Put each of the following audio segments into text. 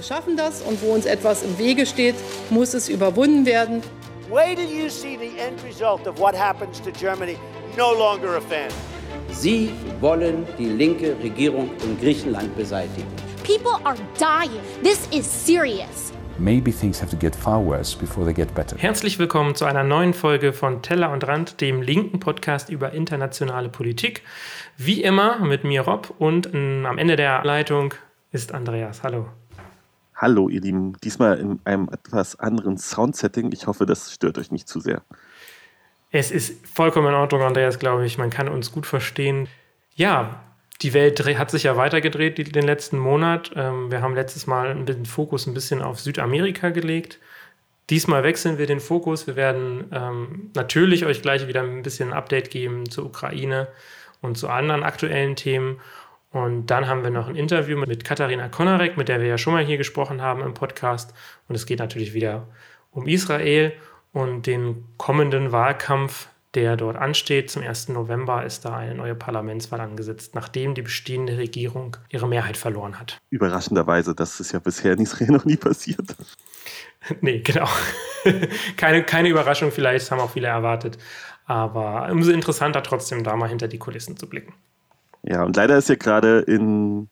Wir schaffen das und wo uns etwas im Wege steht, muss es überwunden werden. Wait till you see the end result of what happens to Germany. No longer a fan. Sie wollen die linke Regierung in Griechenland beseitigen. People are dying. This is serious. Maybe things have to get far worse before they get better. Herzlich willkommen zu einer neuen Folge von Teller und Rand, dem linken Podcast über internationale Politik. Wie immer mit mir Rob und ähm, am Ende der Leitung ist Andreas. Hallo. Hallo, ihr Lieben. Diesmal in einem etwas anderen Soundsetting. Ich hoffe, das stört euch nicht zu sehr. Es ist vollkommen in Ordnung, Andreas, glaube ich. Man kann uns gut verstehen. Ja, die Welt hat sich ja weitergedreht den letzten Monat. Ähm, wir haben letztes Mal den Fokus ein bisschen auf Südamerika gelegt. Diesmal wechseln wir den Fokus. Wir werden ähm, natürlich euch gleich wieder ein bisschen ein Update geben zur Ukraine und zu anderen aktuellen Themen. Und dann haben wir noch ein Interview mit Katharina Konarek, mit der wir ja schon mal hier gesprochen haben im Podcast. Und es geht natürlich wieder um Israel und den kommenden Wahlkampf, der dort ansteht. Zum 1. November ist da eine neue Parlamentswahl angesetzt, nachdem die bestehende Regierung ihre Mehrheit verloren hat. Überraschenderweise, das ist ja bisher in Israel noch nie passiert. nee, genau. keine, keine Überraschung, vielleicht haben auch viele erwartet. Aber umso interessanter trotzdem da mal hinter die Kulissen zu blicken. Ja, und leider ist ja gerade in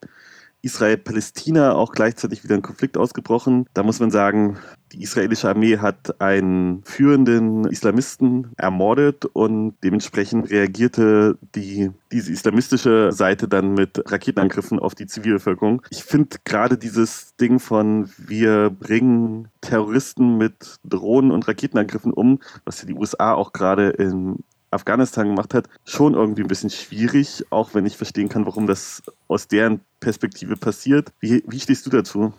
Israel-Palästina auch gleichzeitig wieder ein Konflikt ausgebrochen. Da muss man sagen, die israelische Armee hat einen führenden Islamisten ermordet und dementsprechend reagierte die, diese islamistische Seite dann mit Raketenangriffen auf die Zivilbevölkerung. Ich finde gerade dieses Ding von wir bringen Terroristen mit Drohnen und Raketenangriffen um, was ja die USA auch gerade in Afghanistan gemacht hat, schon irgendwie ein bisschen schwierig, auch wenn ich verstehen kann, warum das aus deren Perspektive passiert. Wie, wie stehst du dazu?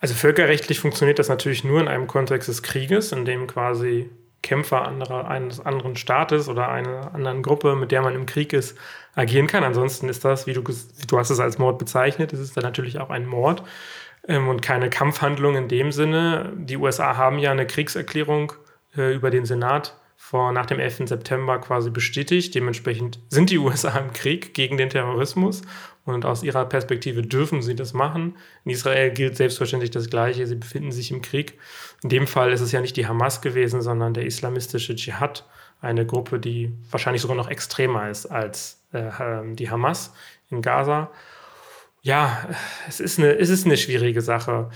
Also völkerrechtlich funktioniert das natürlich nur in einem Kontext des Krieges, in dem quasi Kämpfer anderer, eines anderen Staates oder einer anderen Gruppe, mit der man im Krieg ist, agieren kann. Ansonsten ist das, wie du, du hast es als Mord bezeichnet, es ist dann natürlich auch ein Mord ähm, und keine Kampfhandlung in dem Sinne. Die USA haben ja eine Kriegserklärung äh, über den Senat vor, nach dem 11. September quasi bestätigt. Dementsprechend sind die USA im Krieg gegen den Terrorismus und aus ihrer Perspektive dürfen sie das machen. In Israel gilt selbstverständlich das Gleiche. Sie befinden sich im Krieg. In dem Fall ist es ja nicht die Hamas gewesen, sondern der islamistische Dschihad, eine Gruppe, die wahrscheinlich sogar noch extremer ist als äh, die Hamas in Gaza. Ja, es ist eine, es ist eine schwierige Sache.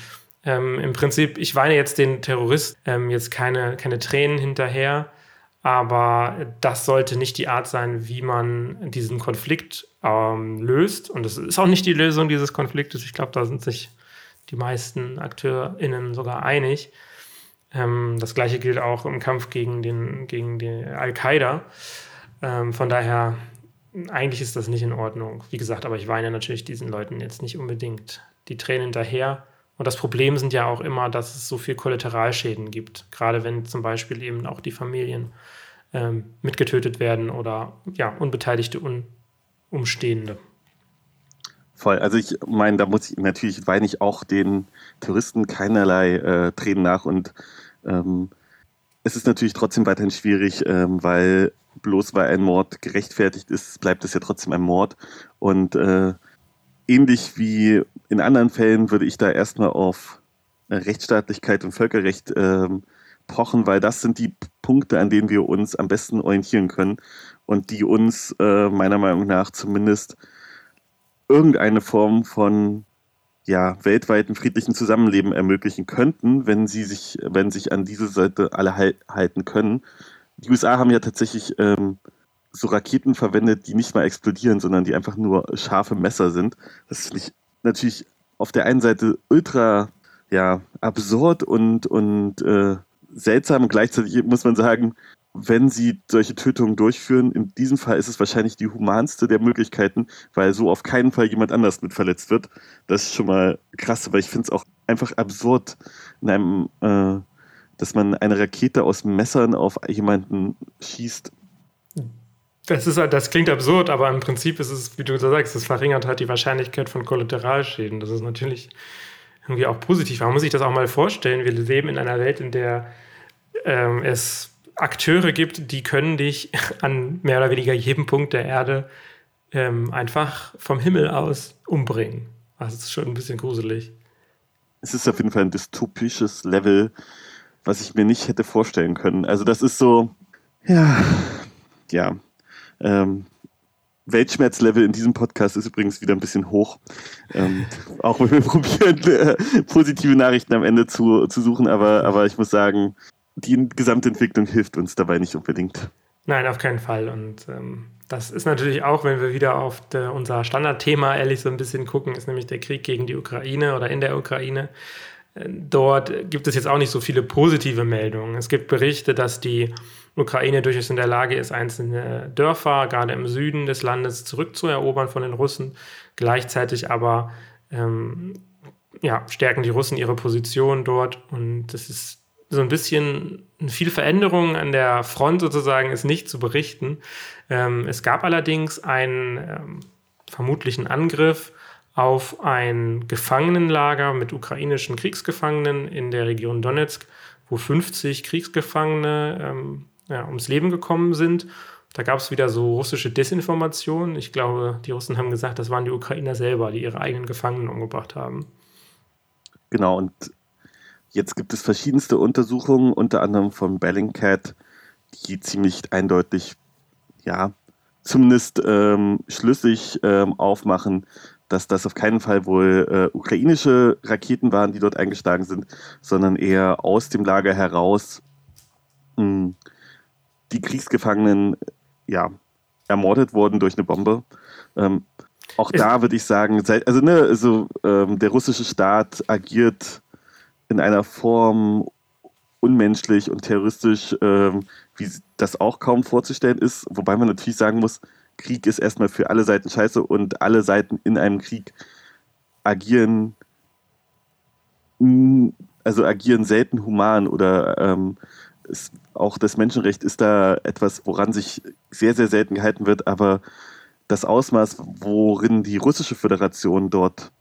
Ähm, Im Prinzip, ich weine jetzt den Terrorist ähm, jetzt keine, keine Tränen hinterher aber das sollte nicht die Art sein, wie man diesen Konflikt ähm, löst. Und das ist auch nicht die Lösung dieses Konfliktes. Ich glaube, da sind sich die meisten AkteurInnen sogar einig. Ähm, das gleiche gilt auch im Kampf gegen, den, gegen die Al-Qaida. Ähm, von daher, eigentlich ist das nicht in Ordnung. Wie gesagt, aber ich weine natürlich diesen Leuten jetzt nicht unbedingt die Tränen hinterher. Und das Problem sind ja auch immer, dass es so viel Kollateralschäden gibt. Gerade wenn zum Beispiel eben auch die Familien ähm, mitgetötet werden oder ja, unbeteiligte Un Umstehende. Voll. Also ich meine, da muss ich natürlich weine ich auch den Touristen keinerlei äh, Tränen nach und ähm, es ist natürlich trotzdem weiterhin schwierig, ähm, weil bloß weil ein Mord gerechtfertigt ist, bleibt es ja trotzdem ein Mord und äh, ähnlich wie in anderen Fällen würde ich da erstmal auf Rechtsstaatlichkeit und Völkerrecht ähm, pochen, weil das sind die Punkte, an denen wir uns am besten orientieren können und die uns äh, meiner Meinung nach zumindest irgendeine Form von ja, weltweiten friedlichen Zusammenleben ermöglichen könnten, wenn sie sich, wenn sich an diese Seite alle halten können. Die USA haben ja tatsächlich ähm, so Raketen verwendet, die nicht mal explodieren, sondern die einfach nur scharfe Messer sind. Das finde ich natürlich auf der einen Seite ultra ja, absurd und, und äh, seltsam. Gleichzeitig muss man sagen, wenn sie solche Tötungen durchführen, in diesem Fall ist es wahrscheinlich die humanste der Möglichkeiten, weil so auf keinen Fall jemand anders mit verletzt wird. Das ist schon mal krass, aber ich finde es auch einfach absurd, in einem, äh, dass man eine Rakete aus Messern auf jemanden schießt. Das, ist, das klingt absurd, aber im Prinzip ist es, wie du sagst, es verringert halt die Wahrscheinlichkeit von Kollateralschäden. Das ist natürlich irgendwie auch positiv. Man muss sich das auch mal vorstellen. Wir leben in einer Welt, in der ähm, es Akteure gibt, die können dich an mehr oder weniger jedem Punkt der Erde ähm, einfach vom Himmel aus umbringen. Also es ist schon ein bisschen gruselig. es ist auf jeden Fall ein dystopisches Level, was ich mir nicht hätte vorstellen können. Also das ist so, ja, ja. Ähm, Weltschmerzlevel in diesem Podcast ist übrigens wieder ein bisschen hoch. Ähm, auch wenn wir probieren, äh, positive Nachrichten am Ende zu, zu suchen, aber, aber ich muss sagen, die Gesamtentwicklung hilft uns dabei nicht unbedingt. Nein, auf keinen Fall. Und ähm, das ist natürlich auch, wenn wir wieder auf de, unser Standardthema ehrlich so ein bisschen gucken, ist nämlich der Krieg gegen die Ukraine oder in der Ukraine. Äh, dort gibt es jetzt auch nicht so viele positive Meldungen. Es gibt Berichte, dass die Ukraine durchaus in der Lage ist, einzelne Dörfer, gerade im Süden des Landes, zurückzuerobern von den Russen. Gleichzeitig aber ähm, ja, stärken die Russen ihre Position dort. Und es ist so ein bisschen viel Veränderung an der Front sozusagen ist nicht zu berichten. Ähm, es gab allerdings einen ähm, vermutlichen Angriff auf ein Gefangenenlager mit ukrainischen Kriegsgefangenen in der Region Donetsk, wo 50 Kriegsgefangene ähm, ja, ums Leben gekommen sind. Da gab es wieder so russische Desinformationen. Ich glaube, die Russen haben gesagt, das waren die Ukrainer selber, die ihre eigenen Gefangenen umgebracht haben. Genau, und jetzt gibt es verschiedenste Untersuchungen, unter anderem von Bellingcat, die ziemlich eindeutig, ja, zumindest ähm, schlüssig ähm, aufmachen, dass das auf keinen Fall wohl äh, ukrainische Raketen waren, die dort eingeschlagen sind, sondern eher aus dem Lager heraus mh, hm, die Kriegsgefangenen ja, ermordet wurden durch eine Bombe. Ähm, auch da würde ich sagen, also, ne, also ähm, der russische Staat agiert in einer Form unmenschlich und terroristisch, ähm, wie das auch kaum vorzustellen ist. Wobei man natürlich sagen muss, Krieg ist erstmal für alle Seiten scheiße und alle Seiten in einem Krieg agieren, also agieren selten human oder ähm, ist, auch das Menschenrecht ist da etwas, woran sich sehr, sehr selten gehalten wird, aber das Ausmaß, worin die russische Föderation dort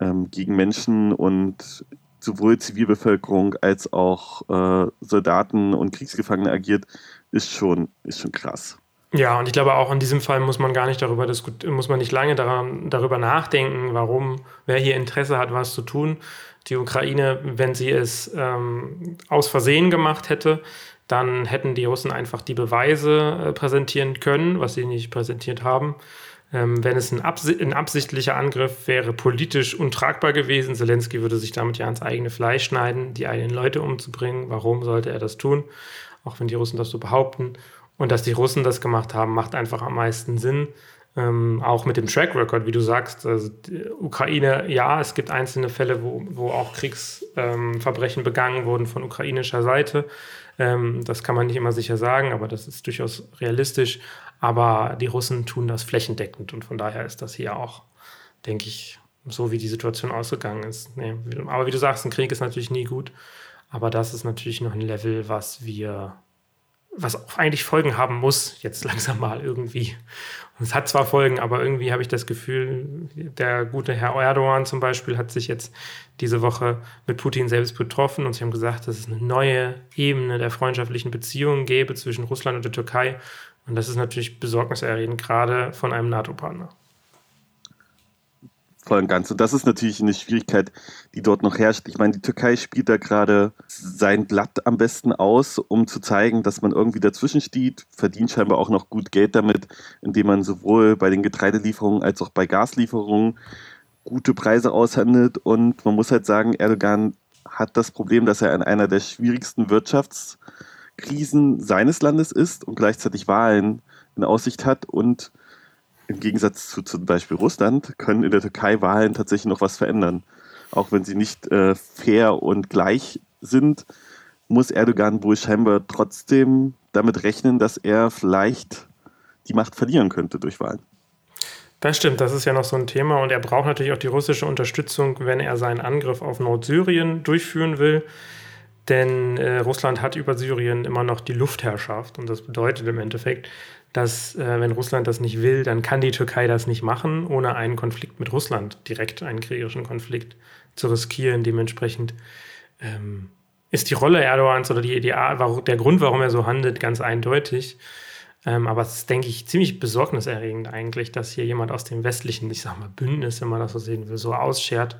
ähm, gegen Menschen und sowohl Zivilbevölkerung als auch äh, Soldaten und Kriegsgefangene agiert, ist schon, ist schon krass. Ja, und ich glaube auch in diesem Fall muss man gar nicht darüber muss man nicht lange daran, darüber nachdenken, warum, wer hier Interesse hat, was zu tun. Die Ukraine, wenn sie es ähm, aus Versehen gemacht hätte, dann hätten die Russen einfach die Beweise äh, präsentieren können, was sie nicht präsentiert haben. Ähm, wenn es ein, absi ein, absichtlicher Angriff wäre, politisch untragbar gewesen. Zelensky würde sich damit ja ans eigene Fleisch schneiden, die eigenen Leute umzubringen. Warum sollte er das tun? Auch wenn die Russen das so behaupten. Und dass die Russen das gemacht haben, macht einfach am meisten Sinn. Ähm, auch mit dem Track Record, wie du sagst, also Ukraine, ja, es gibt einzelne Fälle, wo, wo auch Kriegsverbrechen ähm, begangen wurden von ukrainischer Seite. Ähm, das kann man nicht immer sicher sagen, aber das ist durchaus realistisch. Aber die Russen tun das flächendeckend und von daher ist das hier auch, denke ich, so wie die Situation ausgegangen ist. Nee, aber wie du sagst, ein Krieg ist natürlich nie gut. Aber das ist natürlich noch ein Level, was wir was auch eigentlich Folgen haben muss, jetzt langsam mal irgendwie. Und es hat zwar Folgen, aber irgendwie habe ich das Gefühl, der gute Herr Erdogan zum Beispiel hat sich jetzt diese Woche mit Putin selbst betroffen und sie haben gesagt, dass es eine neue Ebene der freundschaftlichen Beziehungen gäbe zwischen Russland und der Türkei. Und das ist natürlich besorgniserregend, gerade von einem NATO-Partner voll und ganz. Und das ist natürlich eine Schwierigkeit, die dort noch herrscht. Ich meine, die Türkei spielt da gerade sein Blatt am besten aus, um zu zeigen, dass man irgendwie dazwischen steht, verdient scheinbar auch noch gut Geld damit, indem man sowohl bei den Getreidelieferungen als auch bei Gaslieferungen gute Preise aushandelt. Und man muss halt sagen, Erdogan hat das Problem, dass er in einer der schwierigsten Wirtschaftskrisen seines Landes ist und gleichzeitig Wahlen in Aussicht hat und im Gegensatz zu zum Beispiel Russland können in der Türkei Wahlen tatsächlich noch was verändern. Auch wenn sie nicht äh, fair und gleich sind, muss Erdogan wohl scheinbar trotzdem damit rechnen, dass er vielleicht die Macht verlieren könnte durch Wahlen. Das stimmt, das ist ja noch so ein Thema und er braucht natürlich auch die russische Unterstützung, wenn er seinen Angriff auf Nordsyrien durchführen will. Denn äh, Russland hat über Syrien immer noch die Luftherrschaft und das bedeutet im Endeffekt, dass äh, wenn Russland das nicht will, dann kann die Türkei das nicht machen, ohne einen Konflikt mit Russland, direkt einen kriegerischen Konflikt zu riskieren. Dementsprechend ähm, ist die Rolle Erdogans oder die, die, der Grund, warum er so handelt, ganz eindeutig. Ähm, aber es ist, denke ich, ziemlich besorgniserregend eigentlich, dass hier jemand aus dem westlichen, ich sag mal, Bündnis, wenn man das so sehen will, so ausschert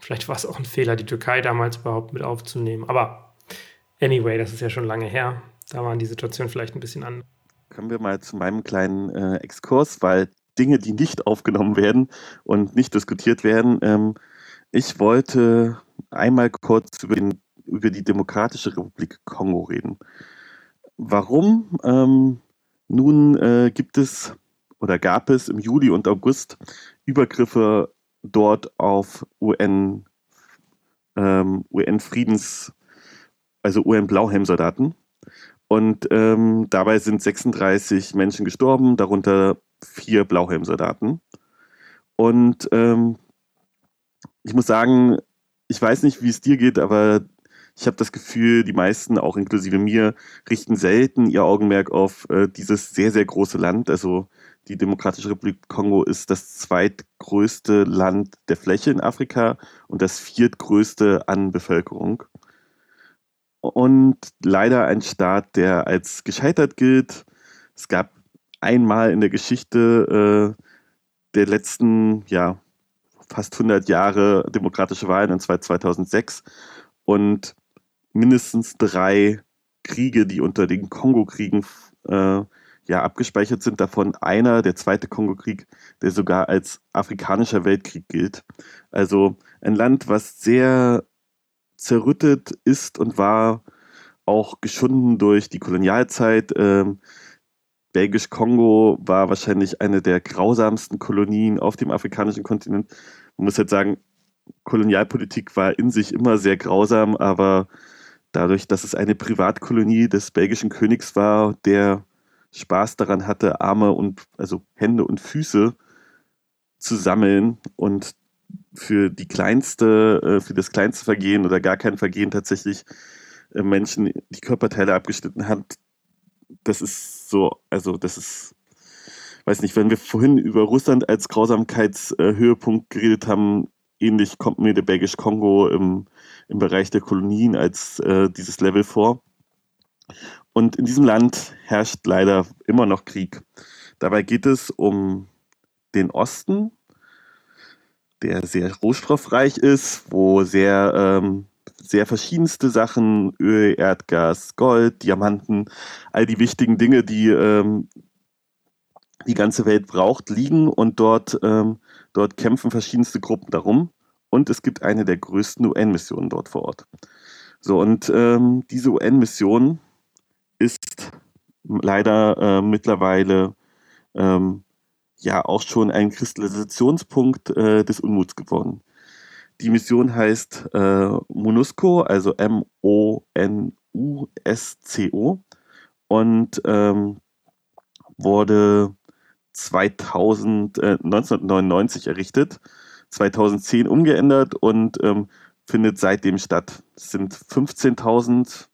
vielleicht war es auch ein Fehler, die Türkei damals überhaupt mit aufzunehmen. Aber anyway, das ist ja schon lange her. Da waren die Situationen vielleicht ein bisschen anders. Kommen wir mal zu meinem kleinen äh, Exkurs, weil Dinge, die nicht aufgenommen werden und nicht diskutiert werden. Ähm, ich wollte einmal kurz über, den, über, die Demokratische Republik Kongo reden. Warum? Ähm, nun äh, gibt es oder gab es im Juli und August Übergriffe dort auf UN, ähm, UN-Friedens, also UN-Blauhelm-Soldaten. Und ähm, dabei sind 36 Menschen gestorben, darunter vier Blauhelm-Soldaten. Und ähm, ich muss sagen, ich weiß nicht, wie es dir geht, aber ich habe das Gefühl, die meisten, auch inklusive mir, richten selten ihr Augenmerk auf äh, dieses sehr, sehr große Land. Also die Demokratische Republik Kongo ist das zweitgrößte Land der Fläche in Afrika und das viertgrößte an Bevölkerung. Und leider ein Staat, der als gescheitert gilt. Es gab einmal in der Geschichte äh, der letzten, ja, fast 100 Jahre demokratische Wahlen, und zwar 2006, und mindestens drei Kriege, die unter den Kongo-Kriegen äh, ja, abgespeichert sind. Davon einer, der zweite Kongo-Krieg, der sogar als afrikanischer Weltkrieg gilt. Also ein Land, was sehr zerrüttet ist und war, auch geschunden durch die Kolonialzeit. Ähm, Belgisch-Kongo war wahrscheinlich eine der grausamsten Kolonien auf dem afrikanischen Kontinent. Man muss jetzt sagen, Kolonialpolitik war in sich immer sehr grausam, aber dadurch, dass es eine Privatkolonie des belgischen Königs war, der Spaß daran hatte, Arme und also Hände und Füße zu sammeln und für die kleinste, äh, für das kleinste Vergehen oder gar kein Vergehen tatsächlich äh, Menschen die Körperteile abgeschnitten hat. Das ist so, also das ist weiß nicht, wenn wir vorhin über Russland als Grausamkeitshöhepunkt geredet haben, ähnlich kommt mir der Belgisch Kongo im, im Bereich der Kolonien als äh, dieses Level vor. Und in diesem Land herrscht leider immer noch Krieg. Dabei geht es um den Osten, der sehr rohstoffreich ist, wo sehr, ähm, sehr verschiedenste Sachen, Öl, Erdgas, Gold, Diamanten, all die wichtigen Dinge, die ähm, die ganze Welt braucht, liegen und dort, ähm, dort kämpfen verschiedenste Gruppen darum. Und es gibt eine der größten UN-Missionen dort vor Ort. So, und ähm, diese UN-Mission ist leider äh, mittlerweile ähm, ja auch schon ein Kristallisationspunkt äh, des Unmuts geworden. Die Mission heißt äh, MONUSCO, also M-O-N-U-S-C-O und ähm, wurde 2000, äh, 1999 errichtet, 2010 umgeändert und ähm, findet seitdem statt. Es sind 15.000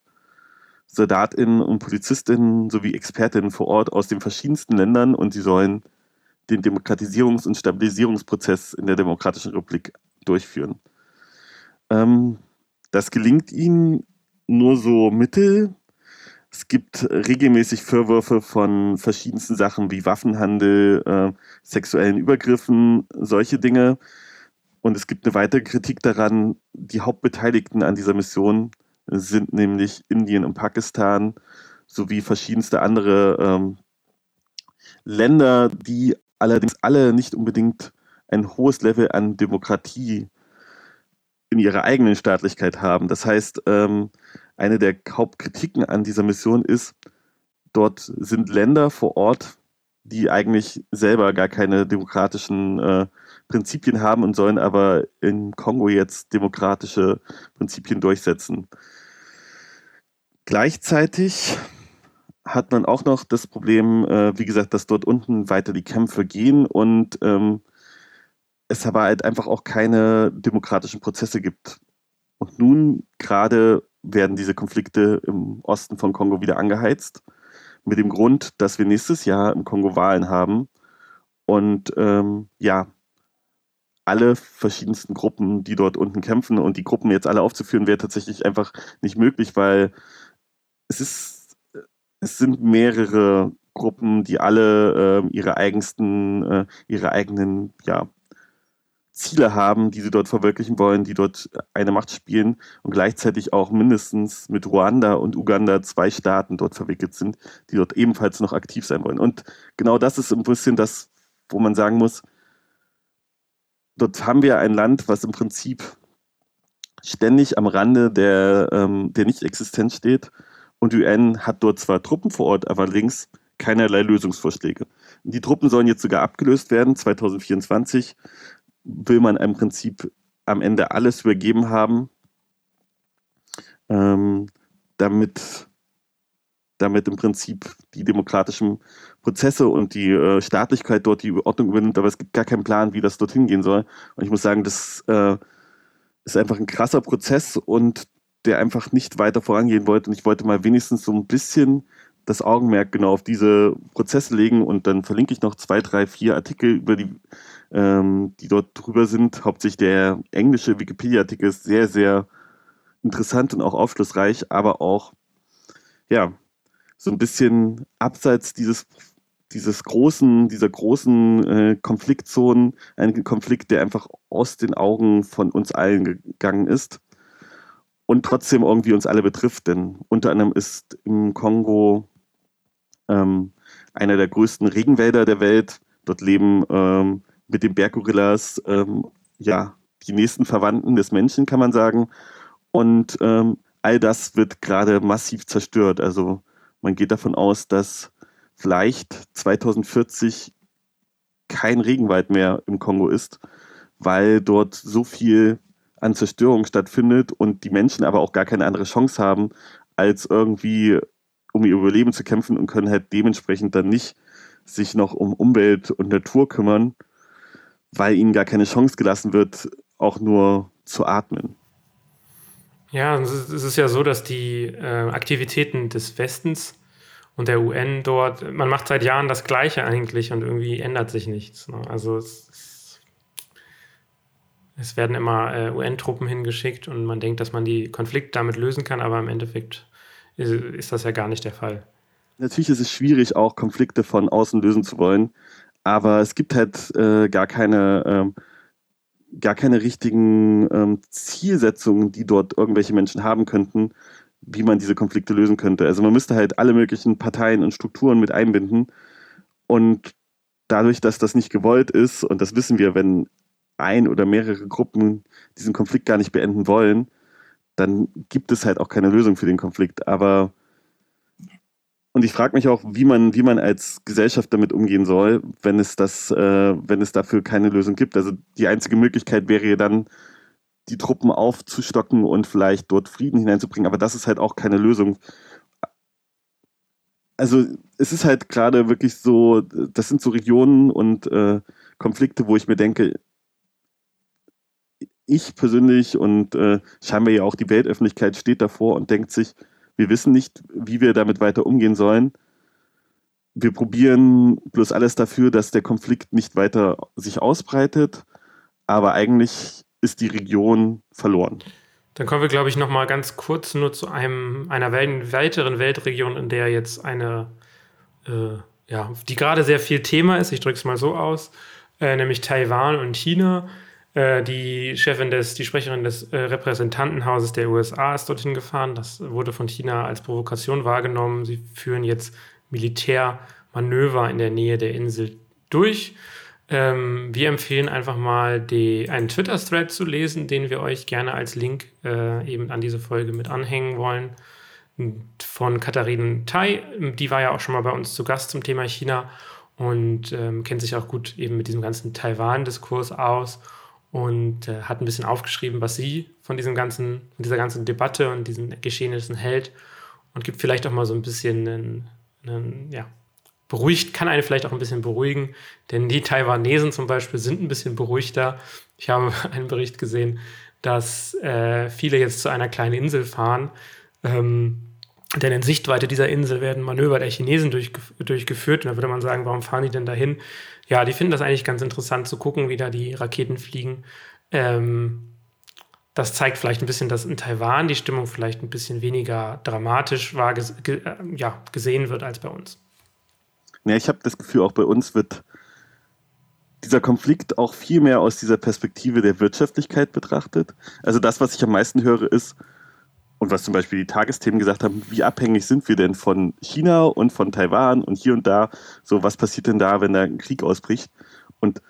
Soldatinnen und Polizistinnen sowie Expertinnen vor Ort aus den verschiedensten Ländern und sie sollen den Demokratisierungs- und Stabilisierungsprozess in der Demokratischen Republik durchführen. Ähm, das gelingt ihnen nur so mittel, es gibt regelmäßig Vorwürfe von verschiedensten Sachen wie Waffenhandel, äh, sexuellen Übergriffen, solche Dinge. Und es gibt eine weitere Kritik daran, die Hauptbeteiligten an dieser Mission sind nämlich Indien und Pakistan sowie verschiedenste andere ähm, Länder, die allerdings alle nicht unbedingt ein hohes Level an Demokratie in ihrer eigenen Staatlichkeit haben. Das heißt, ähm, eine der Hauptkritiken an dieser Mission ist, dort sind Länder vor Ort, die eigentlich selber gar keine demokratischen äh, Prinzipien haben und sollen aber in Kongo jetzt demokratische Prinzipien durchsetzen. Gleichzeitig hat man auch noch das Problem, äh, wie gesagt, dass dort unten weiter die Kämpfe gehen und ähm, es aber halt einfach auch keine demokratischen Prozesse gibt. Und nun gerade werden diese Konflikte im Osten von Kongo wieder angeheizt. Mit dem Grund, dass wir nächstes Jahr im Kongo Wahlen haben und ähm, ja, alle verschiedensten Gruppen, die dort unten kämpfen und die Gruppen jetzt alle aufzuführen, wäre tatsächlich einfach nicht möglich, weil es ist, es sind mehrere Gruppen, die alle äh, ihre eigensten, äh, ihre eigenen, ja, Ziele haben, die sie dort verwirklichen wollen, die dort eine Macht spielen und gleichzeitig auch mindestens mit Ruanda und Uganda zwei Staaten dort verwickelt sind, die dort ebenfalls noch aktiv sein wollen. Und genau das ist ein bisschen das, wo man sagen muss, dort haben wir ein Land, was im Prinzip ständig am Rande der, ähm, der Nicht-Existenz steht. Und die UN hat dort zwar Truppen vor Ort, aber links keinerlei Lösungsvorschläge. Die Truppen sollen jetzt sogar abgelöst werden, 2024 will man im Prinzip am Ende alles übergeben haben, ähm, damit, damit im Prinzip die demokratischen Prozesse und die äh, Staatlichkeit dort die Ordnung übernimmt, aber es gibt gar keinen Plan, wie das dorthin gehen soll. Und ich muss sagen, das äh, ist einfach ein krasser Prozess und der einfach nicht weiter vorangehen wollte. Und ich wollte mal wenigstens so ein bisschen das Augenmerk genau auf diese Prozesse legen und dann verlinke ich noch zwei, drei, vier Artikel über die ähm, die dort drüber sind. Hauptsächlich der englische Wikipedia-Artikel ist sehr, sehr interessant und auch aufschlussreich, aber auch, ja, so ein bisschen abseits dieses, dieses großen, dieser großen äh, Konfliktzonen, ein Konflikt, der einfach aus den Augen von uns allen gegangen ist und trotzdem irgendwie uns alle betrifft, denn unter anderem ist im Kongo ähm, einer der größten Regenwälder der Welt. Dort leben ähm, mit den Berggorillas ähm, ja die nächsten Verwandten des Menschen, kann man sagen. Und ähm, all das wird gerade massiv zerstört. Also man geht davon aus, dass vielleicht 2040 kein Regenwald mehr im Kongo ist, weil dort so viel an Zerstörung stattfindet und die Menschen aber auch gar keine andere Chance haben, als irgendwie um ihr Überleben zu kämpfen und können halt dementsprechend dann nicht sich noch um Umwelt und Natur kümmern weil ihnen gar keine Chance gelassen wird, auch nur zu atmen. Ja, es ist ja so, dass die äh, Aktivitäten des Westens und der UN dort, man macht seit Jahren das Gleiche eigentlich und irgendwie ändert sich nichts. Ne? Also es, es, werden immer äh, UN-Truppen hingeschickt und man denkt, dass man die Konflikte damit lösen kann, aber im Endeffekt ist, ist das ja gar nicht der Fall. Natürlich ist es schwierig, auch Konflikte von außen lösen zu wollen. Aber es gibt halt äh, gar keine, ähm, gar keine richtigen ähm, Zielsetzungen, die dort irgendwelche Menschen haben könnten, wie man diese Konflikte lösen könnte. Also man müsste halt alle möglichen Parteien und Strukturen mit einbinden. Und dadurch, dass das nicht gewollt ist, und das wissen wir, wenn ein oder mehrere Gruppen diesen Konflikt gar nicht beenden wollen, dann gibt es halt auch keine Lösung für den Konflikt. Aber und ich frage mich auch, wie man, wie man als Gesellschaft damit umgehen soll, wenn es das, äh, wenn es dafür keine Lösung gibt. Also die einzige Möglichkeit wäre ja dann, die Truppen aufzustocken und vielleicht dort Frieden hineinzubringen. Aber das ist halt auch keine Lösung. Also es ist halt gerade wirklich so, das sind so Regionen und äh, Konflikte, wo ich mir denke, ich persönlich und äh, scheinbar ja auch die Weltöffentlichkeit steht davor und denkt sich, wir wissen nicht, wie wir damit weiter umgehen sollen. Wir probieren bloß alles dafür, dass der Konflikt nicht weiter sich ausbreitet, aber eigentlich ist die Region verloren. Dann kommen wir, glaube ich, noch mal ganz kurz nur zu einem, einer weiteren Weltregion, in der jetzt eine, äh, ja, die gerade sehr viel Thema ist, ich drücke es mal so aus, äh, nämlich Taiwan und China. Äh, die Chefin des, die Sprecherin des äh, Repräsentantenhauses der USA ist dorthin gefahren. Das wurde von China als Provokation wahrgenommen. Sie führen jetzt Militärmanöver in der Nähe der Insel durch. Ähm, wir empfehlen einfach mal die, einen Twitter-Thread zu lesen, den wir euch gerne als Link äh, eben an diese Folge mit anhängen wollen. Von Katharine Tai, die war ja auch schon mal bei uns zu Gast zum Thema China und ähm, kennt sich auch gut eben mit diesem ganzen Taiwan-Diskurs aus und äh, hat ein bisschen aufgeschrieben, was sie von diesem ganzen, von dieser ganzen Debatte und diesen Geschehnissen hält und gibt vielleicht auch mal so ein bisschen einen, einen, ja, beruhigt, kann eine vielleicht auch ein bisschen beruhigen, denn die Taiwanesen zum Beispiel sind ein bisschen beruhigter. Ich habe einen Bericht gesehen, dass äh, viele jetzt zu einer kleinen Insel fahren, ähm, denn in Sichtweite dieser Insel werden Manöver der Chinesen durchgef durchgeführt. Und da würde man sagen, warum fahren die denn dahin? ja, die finden das eigentlich ganz interessant zu gucken, wie da die Raketen fliegen. Ähm, das zeigt vielleicht ein bisschen, dass in Taiwan die Stimmung vielleicht ein bisschen weniger dramatisch war, ges ge äh, ja, gesehen wird als bei uns. Ja, ich habe das Gefühl, auch bei uns wird dieser Konflikt auch viel mehr aus dieser Perspektive der Wirtschaftlichkeit betrachtet. Also das, was ich am meisten höre, ist, und was zum Beispiel die Tagesthemen gesagt haben, wie abhängig sind wir denn von China und von Taiwan und hier und da, so was passiert denn da, wenn da ein Krieg ausbricht? Und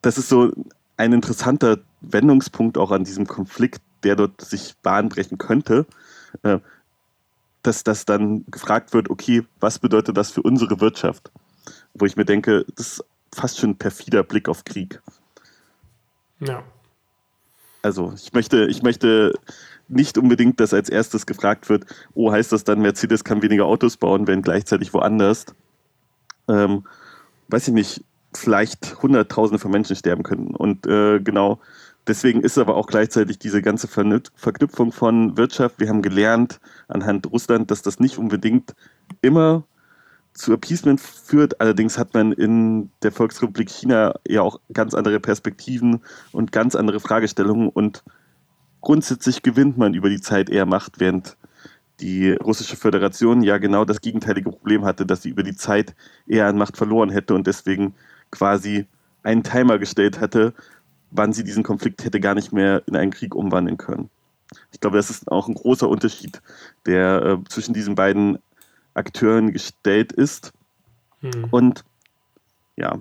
das ist so ein interessanter Wendungspunkt auch an diesem Konflikt, der dort sich bahnbrechen könnte, äh, dass das dann gefragt wird, okay, was bedeutet das für unsere Wirtschaft? Wo ich mir denke, das ist fast schon ein perfider Blick auf Krieg. Ja. Also ich möchte, ich möchte nicht unbedingt, dass als erstes gefragt wird, oh, heißt das dann, Mercedes kann weniger Autos bauen, wenn gleichzeitig woanders, ähm, weiß ich nicht, vielleicht Hunderttausende von Menschen sterben können. Und äh, genau deswegen ist aber auch gleichzeitig diese ganze Verknüpfung von Wirtschaft. Wir haben gelernt anhand Russland, dass das nicht unbedingt immer zu Appeasement führt. Allerdings hat man in der Volksrepublik China ja auch ganz andere Perspektiven und ganz andere Fragestellungen und grundsätzlich gewinnt man über die Zeit eher Macht, während die russische Föderation ja genau das gegenteilige Problem hatte, dass sie über die Zeit eher an Macht verloren hätte und deswegen quasi einen Timer gestellt hatte, wann sie diesen Konflikt hätte gar nicht mehr in einen Krieg umwandeln können. Ich glaube, das ist auch ein großer Unterschied, der äh, zwischen diesen beiden Akteuren gestellt ist. Hm. Und ja,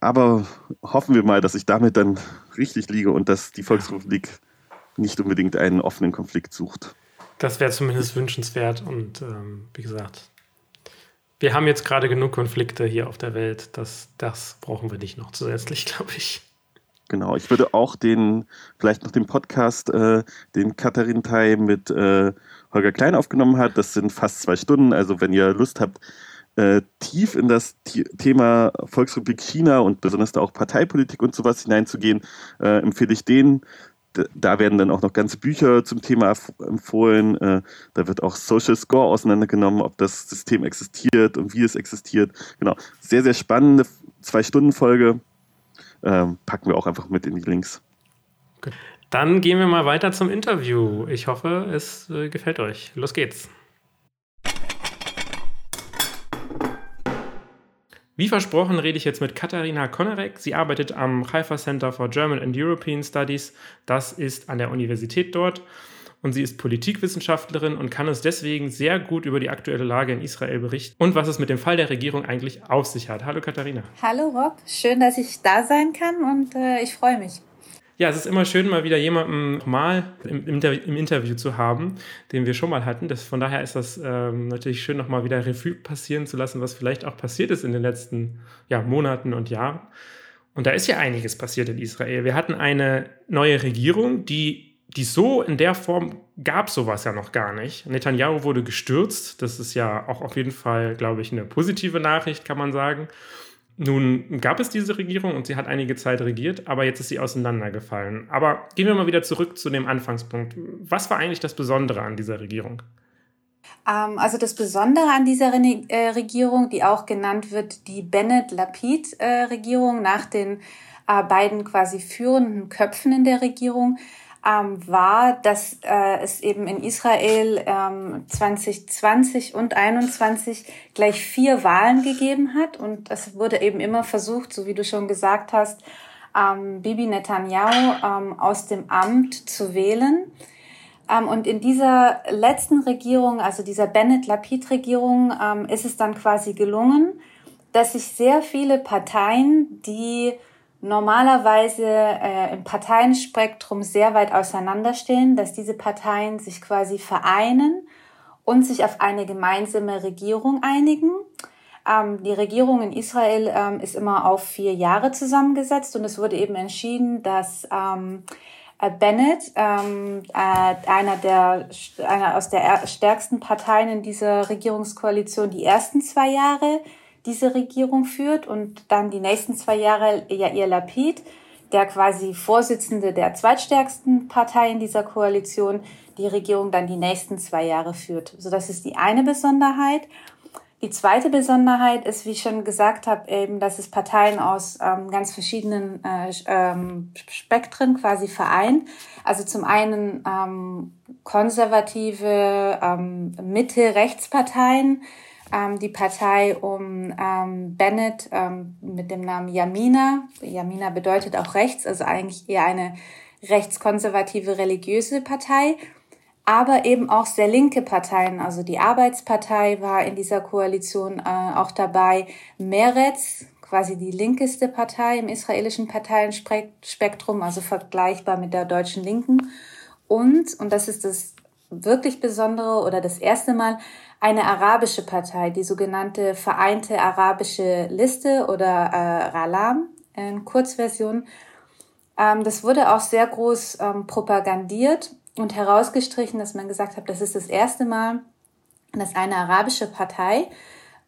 aber hoffen wir mal, dass ich damit dann richtig liege und dass die Volksrepublik nicht unbedingt einen offenen Konflikt sucht. Das wäre zumindest wünschenswert und ähm, wie gesagt, wir haben jetzt gerade genug Konflikte hier auf der Welt. Das, das brauchen wir nicht noch zusätzlich, glaube ich. Genau, ich würde auch den, vielleicht noch den Podcast, äh, den Katharin Tai mit äh, Holger Klein aufgenommen hat. Das sind fast zwei Stunden. Also wenn ihr Lust habt, äh, tief in das Thema Volksrepublik China und besonders da auch Parteipolitik und sowas hineinzugehen, äh, empfehle ich den. Da werden dann auch noch ganze Bücher zum Thema empfohlen. Äh, da wird auch Social Score auseinandergenommen, ob das System existiert und wie es existiert. Genau. Sehr, sehr spannende Zwei-Stunden-Folge. Ähm, packen wir auch einfach mit in die Links. Dann gehen wir mal weiter zum Interview. Ich hoffe, es äh, gefällt euch. Los geht's. Wie versprochen rede ich jetzt mit Katharina Konerek. Sie arbeitet am Haifa Center for German and European Studies. Das ist an der Universität dort. Und sie ist Politikwissenschaftlerin und kann uns deswegen sehr gut über die aktuelle Lage in Israel berichten und was es mit dem Fall der Regierung eigentlich auf sich hat. Hallo Katharina. Hallo Rob, schön, dass ich da sein kann und äh, ich freue mich. Ja, es ist immer schön, mal wieder jemanden mal im, im, im, Interview zu haben, den wir schon mal hatten. Das, von daher ist das ähm, natürlich schön, nochmal wieder Revue passieren zu lassen, was vielleicht auch passiert ist in den letzten ja, Monaten und Jahren. Und da ist ja einiges passiert in Israel. Wir hatten eine neue Regierung, die, die so in der Form gab sowas ja noch gar nicht. Netanyahu wurde gestürzt. Das ist ja auch auf jeden Fall, glaube ich, eine positive Nachricht, kann man sagen. Nun gab es diese Regierung und sie hat einige Zeit regiert, aber jetzt ist sie auseinandergefallen. Aber gehen wir mal wieder zurück zu dem Anfangspunkt. Was war eigentlich das Besondere an dieser Regierung? Ähm, also das Besondere an dieser äh, Regierung, die auch genannt wird die Bennett-Lapid-Regierung nach den äh, beiden quasi führenden Köpfen in der Regierung, ähm, war, dass äh, es eben in Israel ähm, 2020 und 2021 gleich vier Wahlen gegeben hat. Und es wurde eben immer versucht, so wie du schon gesagt hast, ähm, Bibi Netanyahu ähm, aus dem Amt zu wählen. Ähm, und in dieser letzten Regierung, also dieser Bennett-Lapid-Regierung, ähm, ist es dann quasi gelungen, dass sich sehr viele Parteien, die normalerweise äh, im Parteienspektrum sehr weit auseinanderstehen, dass diese Parteien sich quasi vereinen und sich auf eine gemeinsame Regierung einigen. Ähm, die Regierung in Israel ähm, ist immer auf vier Jahre zusammengesetzt und es wurde eben entschieden, dass ähm, äh, Bennett, ähm, äh, einer der einer aus der stärksten Parteien in dieser Regierungskoalition, die ersten zwei Jahre diese Regierung führt und dann die nächsten zwei Jahre Yair Lapid, der quasi Vorsitzende der zweitstärksten Partei in dieser Koalition, die Regierung dann die nächsten zwei Jahre führt. So, das ist die eine Besonderheit. Die zweite Besonderheit ist, wie ich schon gesagt habe, eben, dass es Parteien aus ähm, ganz verschiedenen äh, ähm, Spektren quasi vereint. Also zum einen ähm, konservative ähm, Mitte-Rechtsparteien, ähm, die Partei um ähm, Bennett ähm, mit dem Namen Yamina. Yamina bedeutet auch rechts, also eigentlich eher eine rechtskonservative religiöse Partei, aber eben auch sehr linke Parteien. Also die Arbeitspartei war in dieser Koalition äh, auch dabei. Meretz, quasi die linkeste Partei im israelischen Parteienspektrum, also vergleichbar mit der deutschen Linken. Und, und das ist das wirklich Besondere oder das erste Mal, eine arabische Partei, die sogenannte Vereinte Arabische Liste oder äh, Ralam in Kurzversion. Ähm, das wurde auch sehr groß ähm, propagandiert und herausgestrichen, dass man gesagt hat, das ist das erste Mal, dass eine arabische Partei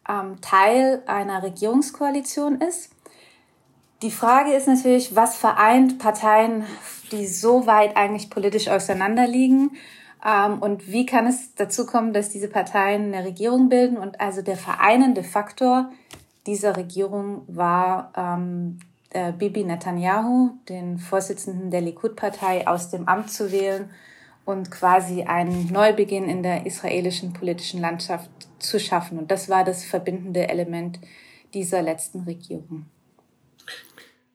ähm, Teil einer Regierungskoalition ist. Die Frage ist natürlich, was vereint Parteien, die so weit eigentlich politisch auseinanderliegen? Ähm, und wie kann es dazu kommen, dass diese Parteien eine Regierung bilden? Und also der vereinende Faktor dieser Regierung war ähm, äh, Bibi Netanyahu, den Vorsitzenden der Likud-Partei, aus dem Amt zu wählen und quasi einen Neubeginn in der israelischen politischen Landschaft zu schaffen. Und das war das verbindende Element dieser letzten Regierung.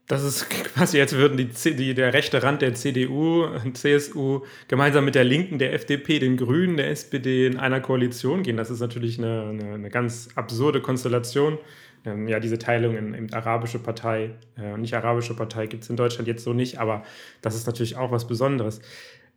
Das ist quasi, als würden die, die, der rechte Rand der CDU und CSU gemeinsam mit der Linken, der FDP, den Grünen, der SPD in einer Koalition gehen. Das ist natürlich eine, eine, eine ganz absurde Konstellation. Ähm, ja, diese Teilung in, in arabische Partei äh, und nicht arabische Partei gibt es in Deutschland jetzt so nicht, aber das ist natürlich auch was Besonderes.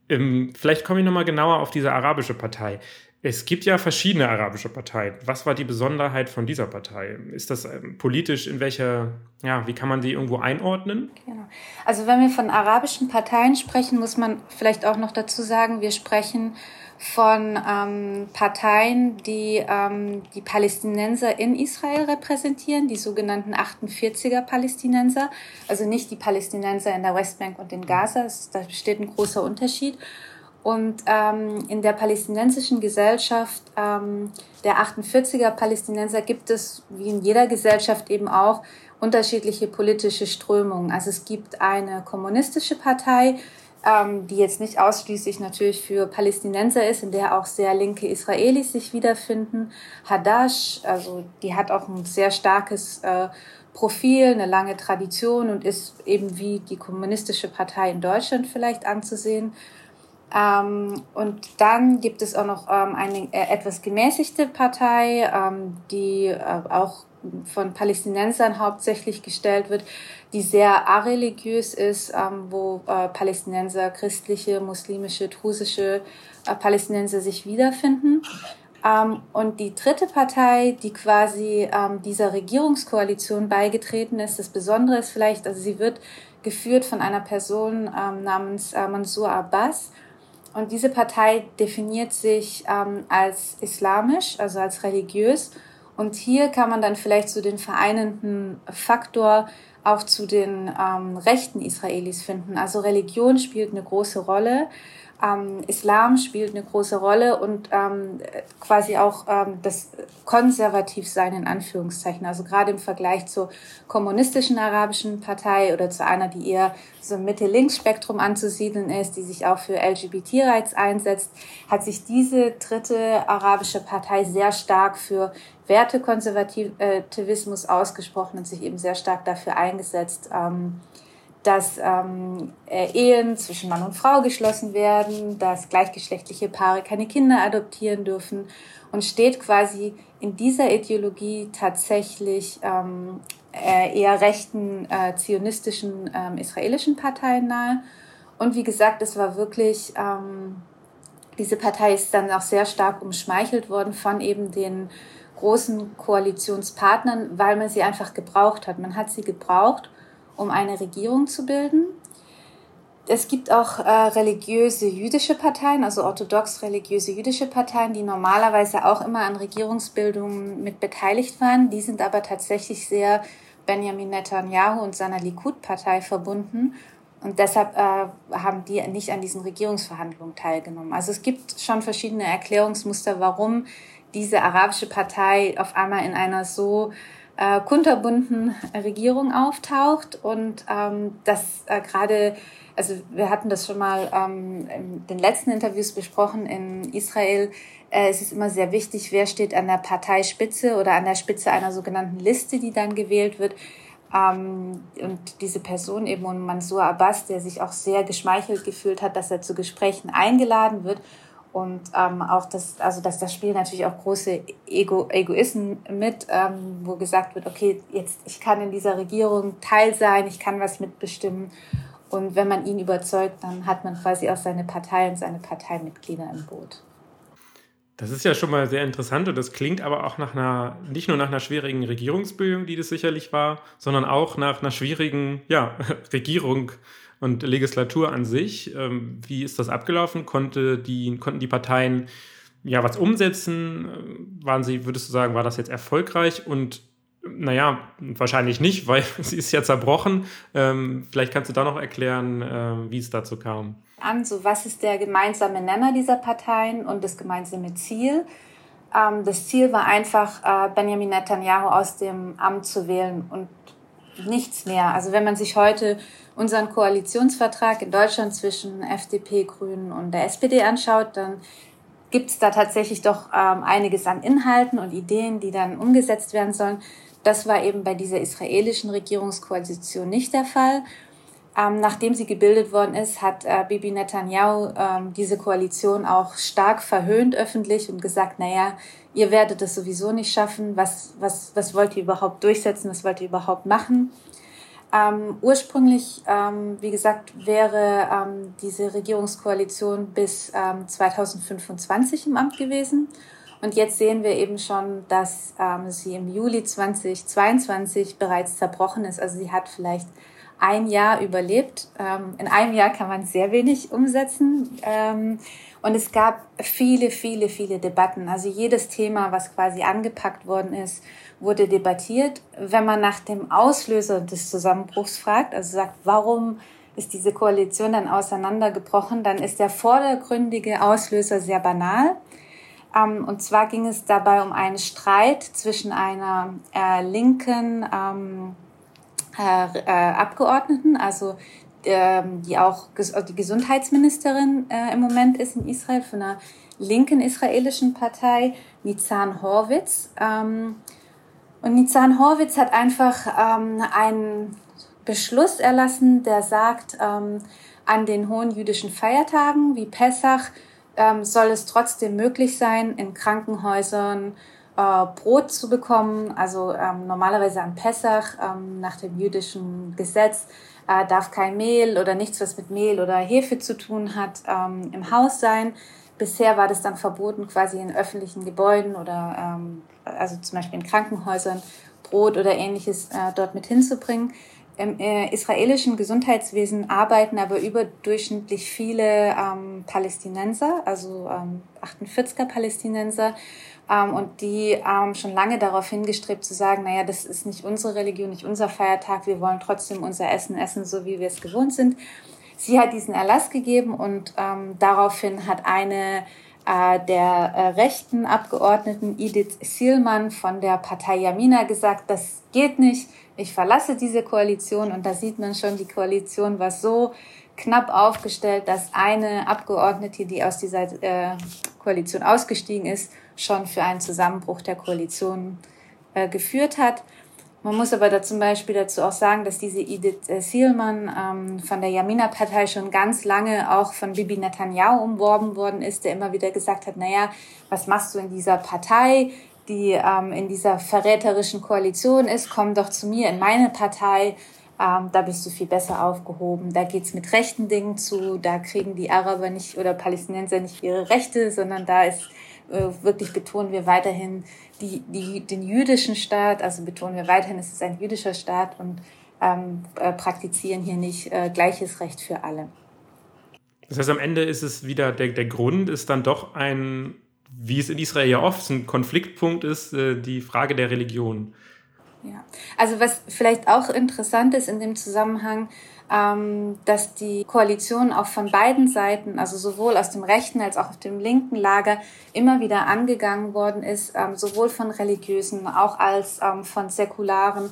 Ähm, vielleicht komme ich nochmal genauer auf diese arabische Partei. Es gibt ja verschiedene arabische Parteien. Was war die Besonderheit von dieser Partei? Ist das ähm, politisch in welcher, ja, wie kann man die irgendwo einordnen? Genau. Also wenn wir von arabischen Parteien sprechen, muss man vielleicht auch noch dazu sagen, wir sprechen von ähm, Parteien, die ähm, die Palästinenser in Israel repräsentieren, die sogenannten 48er Palästinenser, also nicht die Palästinenser in der Westbank und in Gaza, da besteht ein großer Unterschied. Und ähm, in der palästinensischen Gesellschaft ähm, der 48er Palästinenser gibt es, wie in jeder Gesellschaft eben auch, unterschiedliche politische Strömungen. Also es gibt eine kommunistische Partei, ähm, die jetzt nicht ausschließlich natürlich für Palästinenser ist, in der auch sehr linke Israelis sich wiederfinden. Hadash, also die hat auch ein sehr starkes äh, Profil, eine lange Tradition und ist eben wie die kommunistische Partei in Deutschland vielleicht anzusehen. Ähm, und dann gibt es auch noch ähm, eine äh, etwas gemäßigte Partei, ähm, die äh, auch von Palästinensern hauptsächlich gestellt wird, die sehr areligiös ist, ähm, wo äh, Palästinenser, christliche, muslimische, drusische äh, Palästinenser sich wiederfinden. Ähm, und die dritte Partei, die quasi ähm, dieser Regierungskoalition beigetreten ist, das Besondere ist vielleicht, also sie wird geführt von einer Person namens äh, Mansour Abbas und diese Partei definiert sich ähm, als islamisch, also als religiös. Und hier kann man dann vielleicht zu den vereinenden Faktor auch zu den ähm, rechten Israelis finden. Also Religion spielt eine große Rolle ähm, Islam spielt eine große Rolle und ähm, quasi auch ähm, das Konservativsein in Anführungszeichen. Also gerade im Vergleich zur kommunistischen arabischen Partei oder zu einer, die eher so im Mitte-Links-Spektrum anzusiedeln ist, die sich auch für LGBT-Rights einsetzt, hat sich diese dritte arabische Partei sehr stark für Wertekonservativismus ausgesprochen und sich eben sehr stark dafür eingesetzt, ähm, dass ähm, äh, Ehen zwischen Mann und Frau geschlossen werden, dass gleichgeschlechtliche Paare keine Kinder adoptieren dürfen und steht quasi in dieser Ideologie tatsächlich ähm, äh, eher rechten äh, zionistischen ähm, israelischen Parteien nahe. Und wie gesagt, es war wirklich, ähm, diese Partei ist dann auch sehr stark umschmeichelt worden von eben den großen Koalitionspartnern, weil man sie einfach gebraucht hat. Man hat sie gebraucht, um eine Regierung zu bilden. Es gibt auch äh, religiöse jüdische Parteien, also orthodox religiöse jüdische Parteien, die normalerweise auch immer an Regierungsbildungen mit beteiligt waren. Die sind aber tatsächlich sehr Benjamin Netanyahu und seiner Likud-Partei verbunden. Und deshalb äh, haben die nicht an diesen Regierungsverhandlungen teilgenommen. Also es gibt schon verschiedene Erklärungsmuster, warum diese arabische Partei auf einmal in einer so äh, kunterbunten Regierung auftaucht und ähm, das äh, gerade, also wir hatten das schon mal ähm, in den letzten Interviews besprochen in Israel, äh, es ist immer sehr wichtig, wer steht an der Parteispitze oder an der Spitze einer sogenannten Liste, die dann gewählt wird. Ähm, und diese Person eben und Mansour Abbas, der sich auch sehr geschmeichelt gefühlt hat, dass er zu Gesprächen eingeladen wird und ähm, auch das, also dass das Spiel natürlich auch große Ego, Egoisten mit, ähm, wo gesagt wird, okay, jetzt ich kann in dieser Regierung Teil sein, ich kann was mitbestimmen. Und wenn man ihn überzeugt, dann hat man quasi auch seine Partei und seine Parteimitglieder im Boot. Das ist ja schon mal sehr interessant und das klingt aber auch nach einer, nicht nur nach einer schwierigen Regierungsbildung, die das sicherlich war, sondern auch nach einer schwierigen ja, Regierung und Legislatur an sich. Ähm, wie ist das abgelaufen? Konnte die, konnten die Parteien ja was umsetzen? Waren sie, würdest du sagen, war das jetzt erfolgreich? Und naja, wahrscheinlich nicht, weil sie ist ja zerbrochen. Ähm, vielleicht kannst du da noch erklären, äh, wie es dazu kam. An, so was ist der gemeinsame Nenner dieser Parteien und das gemeinsame Ziel? Ähm, das Ziel war einfach, äh, Benjamin Netanyahu aus dem Amt zu wählen und nichts mehr. Also wenn man sich heute unseren Koalitionsvertrag in Deutschland zwischen FDP, Grünen und der SPD anschaut, dann gibt es da tatsächlich doch ähm, einiges an Inhalten und Ideen, die dann umgesetzt werden sollen. Das war eben bei dieser israelischen Regierungskoalition nicht der Fall. Ähm, nachdem sie gebildet worden ist, hat äh, Bibi Netanyahu ähm, diese Koalition auch stark verhöhnt öffentlich und gesagt, naja, ihr werdet es sowieso nicht schaffen. Was, was, was wollt ihr überhaupt durchsetzen? Was wollt ihr überhaupt machen? Ähm, ursprünglich, ähm, wie gesagt, wäre ähm, diese Regierungskoalition bis 2025 ähm, im Amt gewesen. Und jetzt sehen wir eben schon, dass ähm, sie im Juli 2022 bereits zerbrochen ist. Also sie hat vielleicht ein Jahr überlebt. Ähm, in einem Jahr kann man sehr wenig umsetzen. Und es gab viele, viele, viele Debatten. Also jedes Thema, was quasi angepackt worden ist, wurde debattiert. Wenn man nach dem Auslöser des Zusammenbruchs fragt, also sagt, warum ist diese Koalition dann auseinandergebrochen, dann ist der vordergründige Auslöser sehr banal. Ähm, und zwar ging es dabei um einen Streit zwischen einer äh, linken ähm, äh, äh, Abgeordneten, also ähm, die auch also die Gesundheitsministerin äh, im Moment ist in Israel von einer linken israelischen Partei, Nizan Horwitz. Ähm, und Nizan Horwitz hat einfach ähm, einen Beschluss erlassen, der sagt, ähm, an den hohen jüdischen Feiertagen wie Pessach ähm, soll es trotzdem möglich sein, in Krankenhäusern äh, Brot zu bekommen. Also ähm, normalerweise am Pessach ähm, nach dem jüdischen Gesetz äh, darf kein Mehl oder nichts, was mit Mehl oder Hefe zu tun hat, ähm, im Haus sein. Bisher war das dann verboten, quasi in öffentlichen Gebäuden oder ähm, also zum Beispiel in Krankenhäusern Brot oder ähnliches äh, dort mit hinzubringen. Im äh, israelischen Gesundheitswesen arbeiten aber überdurchschnittlich viele ähm, Palästinenser, also ähm, 48er Palästinenser, ähm, und die ähm, schon lange darauf hingestrebt zu sagen, naja, das ist nicht unsere Religion, nicht unser Feiertag, wir wollen trotzdem unser Essen essen, so wie wir es gewohnt sind. Sie hat diesen Erlass gegeben und ähm, daraufhin hat eine der äh, rechten Abgeordneten Edith Sielmann von der Partei Yamina gesagt, das geht nicht, ich verlasse diese Koalition und da sieht man schon, die Koalition war so knapp aufgestellt, dass eine Abgeordnete, die aus dieser äh, Koalition ausgestiegen ist, schon für einen Zusammenbruch der Koalition äh, geführt hat. Man muss aber da zum Beispiel dazu auch sagen, dass diese Edith äh, Sielmann ähm, von der Yamina-Partei schon ganz lange auch von Bibi Netanyahu umworben worden ist, der immer wieder gesagt hat, naja, was machst du in dieser Partei, die ähm, in dieser verräterischen Koalition ist, komm doch zu mir in meine Partei, ähm, da bist du viel besser aufgehoben. Da geht's mit rechten Dingen zu, da kriegen die Araber nicht oder Palästinenser nicht ihre Rechte, sondern da ist äh, wirklich betonen wir weiterhin die, die, den jüdischen Staat, also betonen wir weiterhin, es ist ein jüdischer Staat und ähm, äh, praktizieren hier nicht äh, gleiches Recht für alle. Das heißt, am Ende ist es wieder, der, der Grund ist dann doch ein, wie es in Israel ja oft ein Konfliktpunkt ist, äh, die Frage der Religion. Ja, also was vielleicht auch interessant ist in dem Zusammenhang, dass die Koalition auch von beiden Seiten, also sowohl aus dem rechten als auch auf dem linken Lager, immer wieder angegangen worden ist, ähm, sowohl von religiösen, auch als ähm, von säkularen.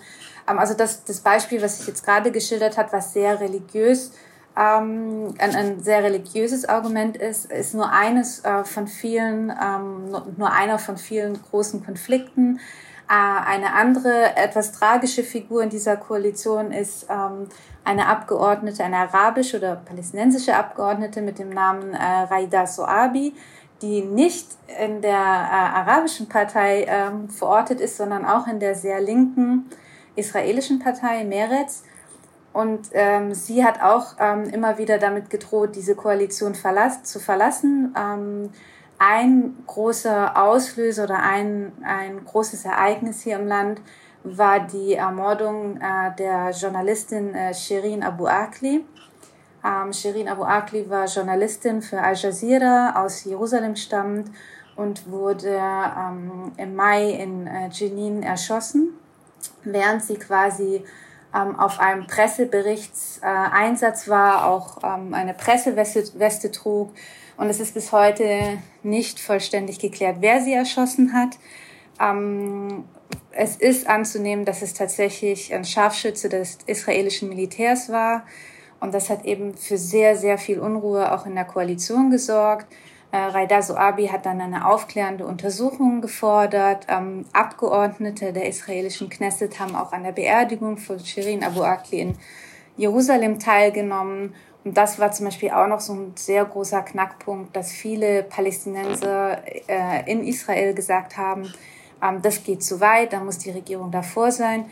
Ähm, also das, das Beispiel, was ich jetzt gerade geschildert hat, was sehr religiös ähm, ein, ein sehr religiöses Argument ist, ist nur eines äh, von vielen, ähm, nur einer von vielen großen Konflikten. Äh, eine andere, etwas tragische Figur in dieser Koalition ist ähm, eine Abgeordnete, eine arabische oder palästinensische Abgeordnete mit dem Namen äh, Raida Soabi, die nicht in der äh, arabischen Partei ähm, verortet ist, sondern auch in der sehr linken israelischen Partei Meretz und ähm, sie hat auch ähm, immer wieder damit gedroht, diese Koalition verlass zu verlassen. Ein großer Auslöser oder ein, ein großes Ereignis hier im Land war die Ermordung äh, der Journalistin äh, Shirin Abu Akli. Ähm, Shirin Abu Akli war Journalistin für Al Jazeera aus Jerusalem stammend und wurde ähm, im Mai in äh, Jenin erschossen, während sie quasi ähm, auf einem Presseberichtseinsatz äh, war, auch ähm, eine Presseweste Weste trug. Und es ist bis heute nicht vollständig geklärt, wer sie erschossen hat. Ähm, es ist anzunehmen, dass es tatsächlich ein Scharfschütze des israelischen Militärs war. Und das hat eben für sehr, sehr viel Unruhe auch in der Koalition gesorgt. Äh, Raida Soabi hat dann eine aufklärende Untersuchung gefordert. Ähm, Abgeordnete der israelischen Knesset haben auch an der Beerdigung von Shirin Abu Akli in Jerusalem teilgenommen. Und das war zum Beispiel auch noch so ein sehr großer Knackpunkt, dass viele Palästinenser äh, in Israel gesagt haben, ähm, das geht zu weit, da muss die Regierung davor sein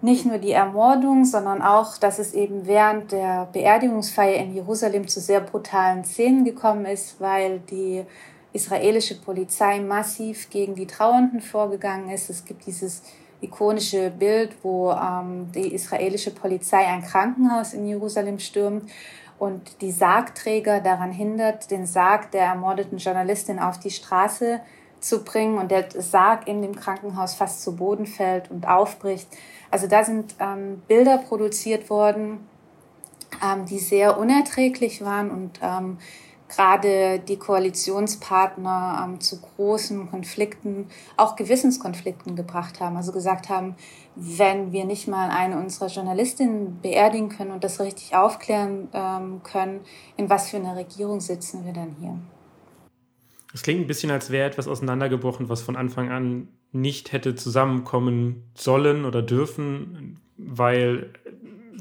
nicht nur die Ermordung, sondern auch, dass es eben während der Beerdigungsfeier in Jerusalem zu sehr brutalen Szenen gekommen ist, weil die israelische Polizei massiv gegen die Trauernden vorgegangen ist. Es gibt dieses ikonische Bild, wo ähm, die israelische Polizei ein Krankenhaus in Jerusalem stürmt und die Sargträger daran hindert, den Sarg der ermordeten Journalistin auf die Straße zu bringen und der Sarg in dem Krankenhaus fast zu Boden fällt und aufbricht. Also da sind ähm, Bilder produziert worden, ähm, die sehr unerträglich waren und ähm, gerade die Koalitionspartner ähm, zu großen Konflikten, auch Gewissenskonflikten gebracht haben. Also gesagt haben, wenn wir nicht mal eine unserer Journalistinnen beerdigen können und das richtig aufklären ähm, können, in was für einer Regierung sitzen wir dann hier. Es klingt ein bisschen, als wäre etwas auseinandergebrochen, was von Anfang an nicht hätte zusammenkommen sollen oder dürfen, weil,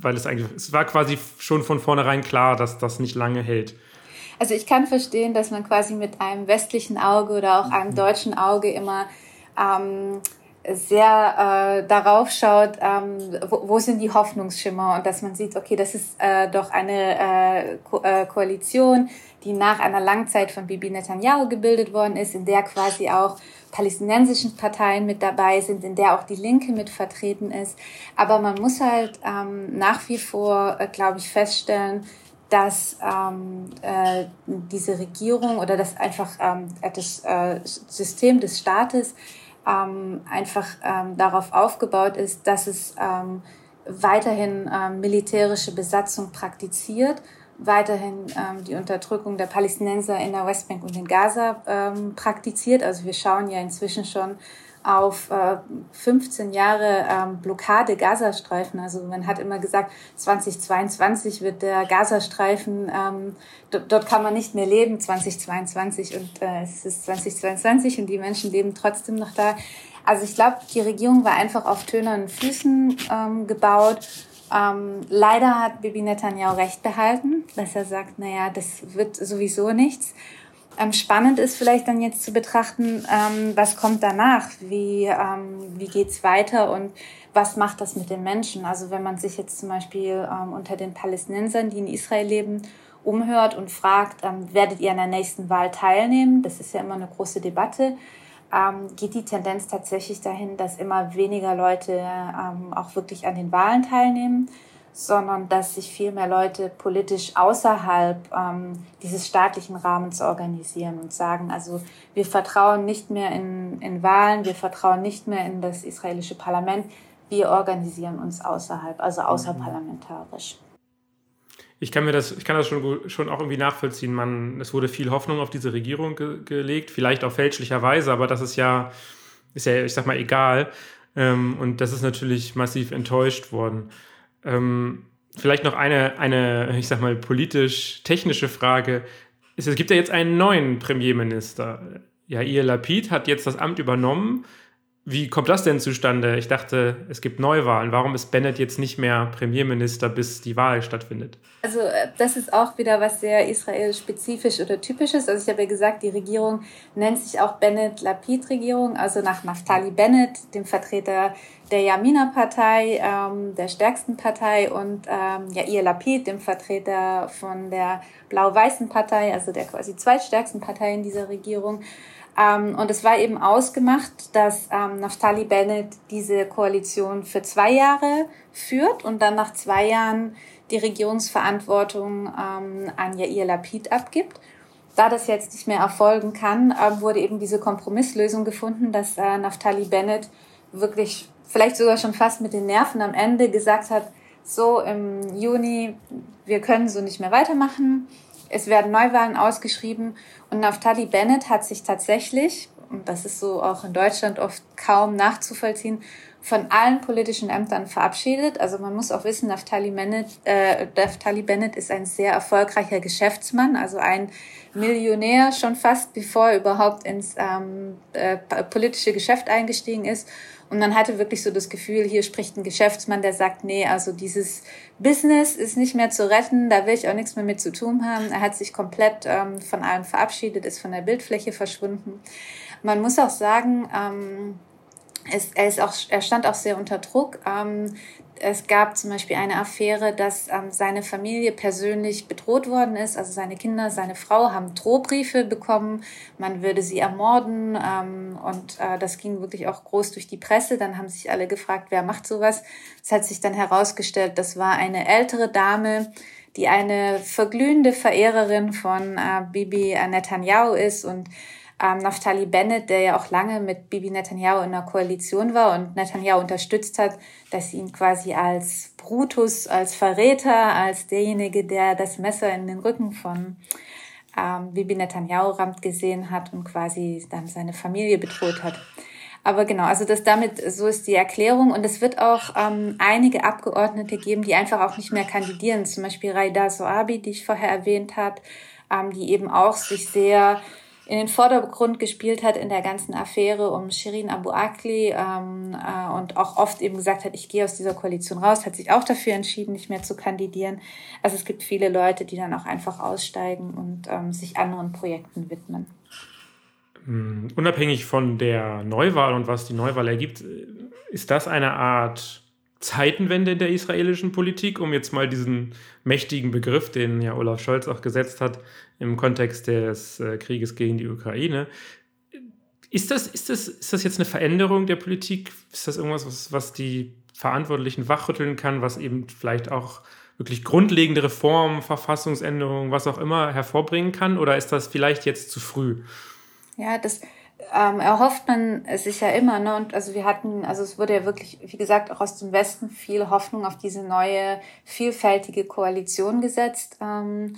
weil es eigentlich, es war quasi schon von vornherein klar, dass das nicht lange hält. Also ich kann verstehen, dass man quasi mit einem westlichen Auge oder auch einem deutschen Auge immer ähm, sehr äh, darauf schaut, ähm, wo, wo sind die Hoffnungsschimmer und dass man sieht, okay, das ist äh, doch eine äh, Ko äh, Koalition, die nach einer langen Zeit von Bibi Netanyahu gebildet worden ist, in der quasi auch palästinensischen Parteien mit dabei sind, in der auch die Linke mit vertreten ist. Aber man muss halt ähm, nach wie vor, äh, glaube ich, feststellen, dass ähm, äh, diese Regierung oder das einfach ähm, das äh, System des Staates ähm, einfach ähm, darauf aufgebaut ist, dass es ähm, weiterhin ähm, militärische Besatzung praktiziert, weiterhin ähm, die Unterdrückung der Palästinenser in der Westbank und in Gaza ähm, praktiziert. Also wir schauen ja inzwischen schon auf äh, 15 Jahre ähm, Blockade Gazastreifen. Also man hat immer gesagt, 2022 wird der Gazastreifen, ähm, dort kann man nicht mehr leben, 2022 und äh, es ist 2022 und die Menschen leben trotzdem noch da. Also ich glaube, die Regierung war einfach auf tönernen Füßen ähm, gebaut. Ähm, leider hat Bibi Netanyahu recht behalten, dass er sagt, naja, das wird sowieso nichts. Ähm, spannend ist vielleicht dann jetzt zu betrachten, ähm, was kommt danach, wie, ähm, wie geht's weiter und was macht das mit den Menschen. Also wenn man sich jetzt zum Beispiel unter den Palästinensern, die in Israel leben, umhört und fragt, werdet ihr an der nächsten Wahl teilnehmen? Das ist ja immer eine große Debatte. Geht die Tendenz tatsächlich dahin, dass immer weniger Leute auch wirklich an den Wahlen teilnehmen sondern dass sich viel mehr Leute politisch außerhalb ähm, dieses staatlichen Rahmens organisieren und sagen, also wir vertrauen nicht mehr in, in Wahlen, wir vertrauen nicht mehr in das israelische Parlament, wir organisieren uns außerhalb, also außerparlamentarisch. Ich kann mir das, ich kann das schon, schon auch irgendwie nachvollziehen. Man, es wurde viel Hoffnung auf diese Regierung ge gelegt, vielleicht auch fälschlicherweise, aber das ist ja, ist ja, ich sag mal, egal. Ähm, und das ist natürlich massiv enttäuscht worden. Ähm, vielleicht noch eine, eine, ich sag mal, politisch-technische Frage. Es gibt ja jetzt einen neuen Premierminister. Jair Lapid hat jetzt das Amt übernommen. Wie kommt das denn zustande? Ich dachte, es gibt Neuwahlen. Warum ist Bennett jetzt nicht mehr Premierminister, bis die Wahl stattfindet? Also äh, das ist auch wieder was sehr israel-spezifisch oder typisches. Also ich habe ja gesagt, die Regierung nennt sich auch Bennett-Lapid-Regierung, also nach Naftali Bennett, dem Vertreter der Yamina-Partei, ähm, der stärksten Partei, und ähm, Yair Lapid, dem Vertreter von der blau-weißen Partei, also der quasi zweitstärksten Partei in dieser Regierung. Ähm, und es war eben ausgemacht, dass ähm, Naftali Bennett diese Koalition für zwei Jahre führt und dann nach zwei Jahren die Regierungsverantwortung ähm, an Yair Lapid abgibt. Da das jetzt nicht mehr erfolgen kann, äh, wurde eben diese Kompromisslösung gefunden, dass äh, Naftali Bennett wirklich vielleicht sogar schon fast mit den Nerven am Ende gesagt hat, so im Juni, wir können so nicht mehr weitermachen es werden Neuwahlen ausgeschrieben und Naftali Bennett hat sich tatsächlich, und das ist so auch in Deutschland oft kaum nachzuvollziehen, von allen politischen Ämtern verabschiedet. Also man muss auch wissen, Naftali Bennett, äh, Naftali Bennett ist ein sehr erfolgreicher Geschäftsmann, also ein Millionär schon fast, bevor er überhaupt ins ähm, äh, politische Geschäft eingestiegen ist. Und man hatte wirklich so das Gefühl, hier spricht ein Geschäftsmann, der sagt, nee, also dieses Business ist nicht mehr zu retten, da will ich auch nichts mehr mit zu tun haben. Er hat sich komplett ähm, von allem verabschiedet, ist von der Bildfläche verschwunden. Man muss auch sagen, ähm, es, er, ist auch, er stand auch sehr unter Druck. Ähm, es gab zum Beispiel eine Affäre, dass ähm, seine Familie persönlich bedroht worden ist. Also seine Kinder, seine Frau haben Drohbriefe bekommen, man würde sie ermorden. Ähm, und äh, das ging wirklich auch groß durch die Presse. Dann haben sich alle gefragt, wer macht sowas. Es hat sich dann herausgestellt, das war eine ältere Dame, die eine verglühende Verehrerin von äh, Bibi Netanyahu ist und ähm, Naftali Bennett, der ja auch lange mit Bibi Netanyahu in einer Koalition war und Netanyahu unterstützt hat, dass ihn quasi als Brutus, als Verräter, als derjenige, der das Messer in den Rücken von ähm, Bibi Netanyahu rammt, gesehen hat und quasi dann seine Familie bedroht hat. Aber genau, also das damit, so ist die Erklärung. Und es wird auch ähm, einige Abgeordnete geben, die einfach auch nicht mehr kandidieren. Zum Beispiel Raida Soabi, die ich vorher erwähnt habe, ähm, die eben auch sich sehr in den Vordergrund gespielt hat in der ganzen Affäre um Shirin Abu Akli ähm, äh, und auch oft eben gesagt hat, ich gehe aus dieser Koalition raus, hat sich auch dafür entschieden, nicht mehr zu kandidieren. Also es gibt viele Leute, die dann auch einfach aussteigen und ähm, sich anderen Projekten widmen. Hm, unabhängig von der Neuwahl und was die Neuwahl ergibt, ist das eine Art Zeitenwende in der israelischen Politik, um jetzt mal diesen mächtigen Begriff, den ja Olaf Scholz auch gesetzt hat, im Kontext des äh, Krieges gegen die Ukraine. Ist das, ist, das, ist das jetzt eine Veränderung der Politik? Ist das irgendwas, was, was die Verantwortlichen wachrütteln kann, was eben vielleicht auch wirklich grundlegende Reformen, Verfassungsänderungen, was auch immer hervorbringen kann? Oder ist das vielleicht jetzt zu früh? Ja, das, ähm, erhofft man sich ja immer, ne? Und also wir hatten, also es wurde ja wirklich, wie gesagt, auch aus dem Westen viel Hoffnung auf diese neue, vielfältige Koalition gesetzt. Ähm,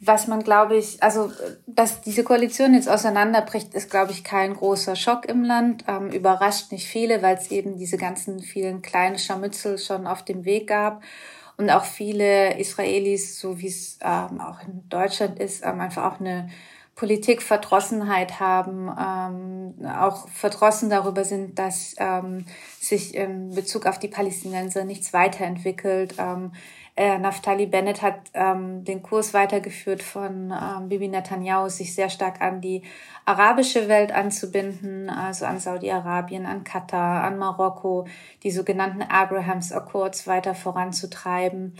was man, glaube ich, also dass diese Koalition jetzt auseinanderbricht, ist, glaube ich, kein großer Schock im Land. Ähm, überrascht nicht viele, weil es eben diese ganzen vielen kleinen Scharmützel schon auf dem Weg gab. Und auch viele Israelis, so wie es ähm, auch in Deutschland ist, ähm, einfach auch eine Politikverdrossenheit haben, ähm, auch verdrossen darüber sind, dass ähm, sich in Bezug auf die Palästinenser nichts weiterentwickelt. Ähm, äh, Naftali Bennett hat ähm, den Kurs weitergeführt von ähm, Bibi Netanyahu, sich sehr stark an die arabische Welt anzubinden, also an Saudi-Arabien, an Katar, an Marokko, die sogenannten Abrahams Accords weiter voranzutreiben.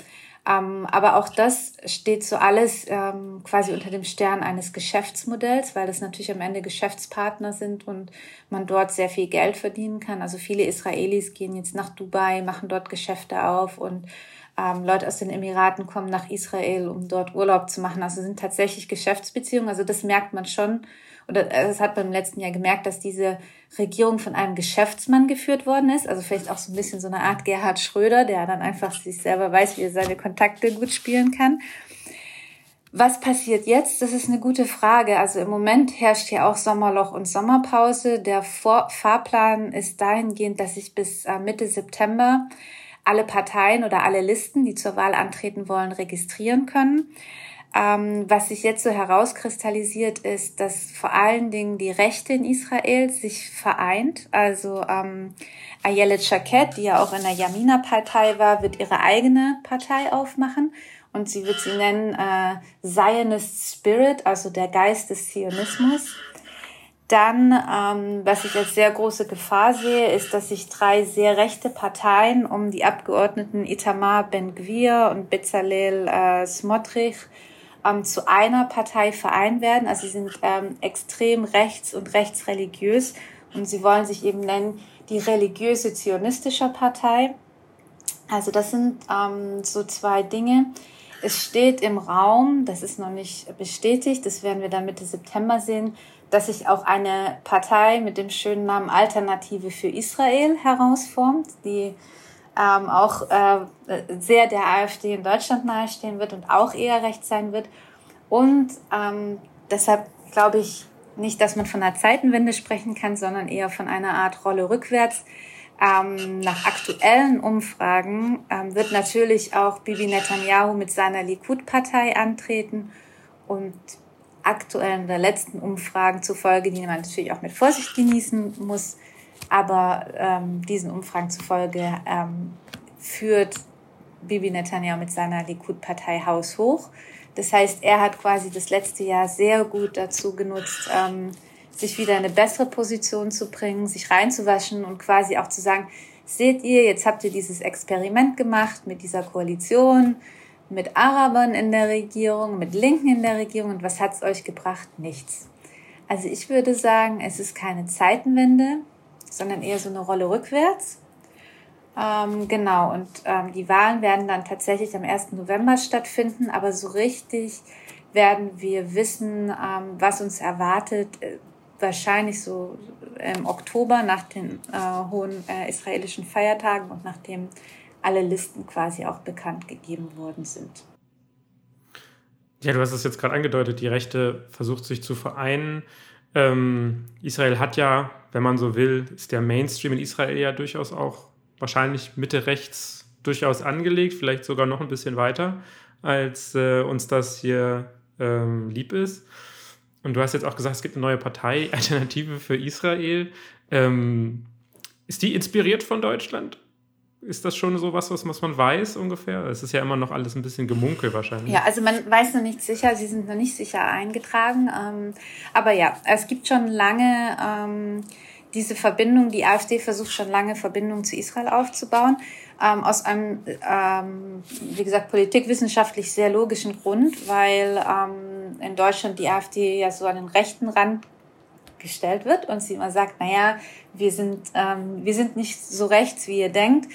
Ähm, aber auch das steht so alles ähm, quasi unter dem Stern eines Geschäftsmodells, weil das natürlich am Ende Geschäftspartner sind und man dort sehr viel Geld verdienen kann. Also viele Israelis gehen jetzt nach Dubai, machen dort Geschäfte auf und ähm, Leute aus den Emiraten kommen nach Israel, um dort Urlaub zu machen. Also sind tatsächlich Geschäftsbeziehungen. Also das merkt man schon. oder äh, das hat man im letzten Jahr gemerkt, dass diese Regierung von einem Geschäftsmann geführt worden ist. Also vielleicht auch so ein bisschen so eine Art Gerhard Schröder, der dann einfach sich selber weiß, wie er seine Kontakte gut spielen kann. Was passiert jetzt? Das ist eine gute Frage. Also im Moment herrscht hier auch Sommerloch und Sommerpause. Der Vor Fahrplan ist dahingehend, dass sich bis äh, Mitte September alle Parteien oder alle Listen, die zur Wahl antreten wollen, registrieren können. Ähm, was sich jetzt so herauskristallisiert, ist, dass vor allen Dingen die Rechte in Israel sich vereint. Also ähm, Ayelet Shaked, die ja auch in der Yamina-Partei war, wird ihre eigene Partei aufmachen und sie wird sie nennen äh, Zionist Spirit, also der Geist des Zionismus. Dann, ähm, was ich als sehr große Gefahr sehe, ist, dass sich drei sehr rechte Parteien um die Abgeordneten Itamar Ben-Gvir und Bezalel äh, Smotrich ähm, zu einer Partei vereinen werden. Also sie sind ähm, extrem rechts und rechtsreligiös und sie wollen sich eben nennen die religiöse zionistische Partei. Also das sind ähm, so zwei Dinge. Es steht im Raum, das ist noch nicht bestätigt, das werden wir dann Mitte September sehen, dass sich auch eine Partei mit dem schönen Namen Alternative für Israel herausformt, die ähm, auch äh, sehr der AfD in Deutschland nahestehen wird und auch eher rechts sein wird. Und ähm, deshalb glaube ich nicht, dass man von einer Zeitenwende sprechen kann, sondern eher von einer Art Rolle rückwärts. Ähm, nach aktuellen Umfragen ähm, wird natürlich auch Bibi Netanyahu mit seiner Likud-Partei antreten und aktuellen oder letzten Umfragen zufolge, die man natürlich auch mit Vorsicht genießen muss, aber ähm, diesen Umfragen zufolge ähm, führt Bibi Netanyahu mit seiner Likud-Partei haushoch. Das heißt, er hat quasi das letzte Jahr sehr gut dazu genutzt, ähm, sich wieder in eine bessere Position zu bringen, sich reinzuwaschen und quasi auch zu sagen, seht ihr, jetzt habt ihr dieses Experiment gemacht mit dieser Koalition, mit Arabern in der Regierung, mit Linken in der Regierung und was hat's euch gebracht? Nichts. Also ich würde sagen, es ist keine Zeitenwende, sondern eher so eine Rolle rückwärts. Ähm, genau, und ähm, die Wahlen werden dann tatsächlich am 1. November stattfinden, aber so richtig werden wir wissen, ähm, was uns erwartet, äh, wahrscheinlich so im Oktober nach den äh, hohen äh, israelischen Feiertagen und nachdem alle Listen quasi auch bekannt gegeben worden sind. Ja, du hast es jetzt gerade angedeutet, die Rechte versucht sich zu vereinen. Ähm, Israel hat ja, wenn man so will, ist der Mainstream in Israel ja durchaus auch wahrscheinlich Mitte rechts durchaus angelegt, vielleicht sogar noch ein bisschen weiter, als äh, uns das hier ähm, lieb ist. Und du hast jetzt auch gesagt, es gibt eine neue Partei, Alternative für Israel. Ähm, ist die inspiriert von Deutschland? Ist das schon so was, was man weiß ungefähr? Es ist ja immer noch alles ein bisschen gemunkel wahrscheinlich. Ja, also man weiß noch nicht sicher, sie sind noch nicht sicher eingetragen. Ähm, aber ja, es gibt schon lange ähm, diese Verbindung, die AfD versucht schon lange Verbindungen zu Israel aufzubauen. Ähm, aus einem, ähm, wie gesagt, politikwissenschaftlich sehr logischen Grund, weil ähm, in Deutschland die AfD ja so an den rechten Rand gestellt wird und sie immer sagt, naja, wir sind, ähm, wir sind nicht so rechts, wie ihr denkt.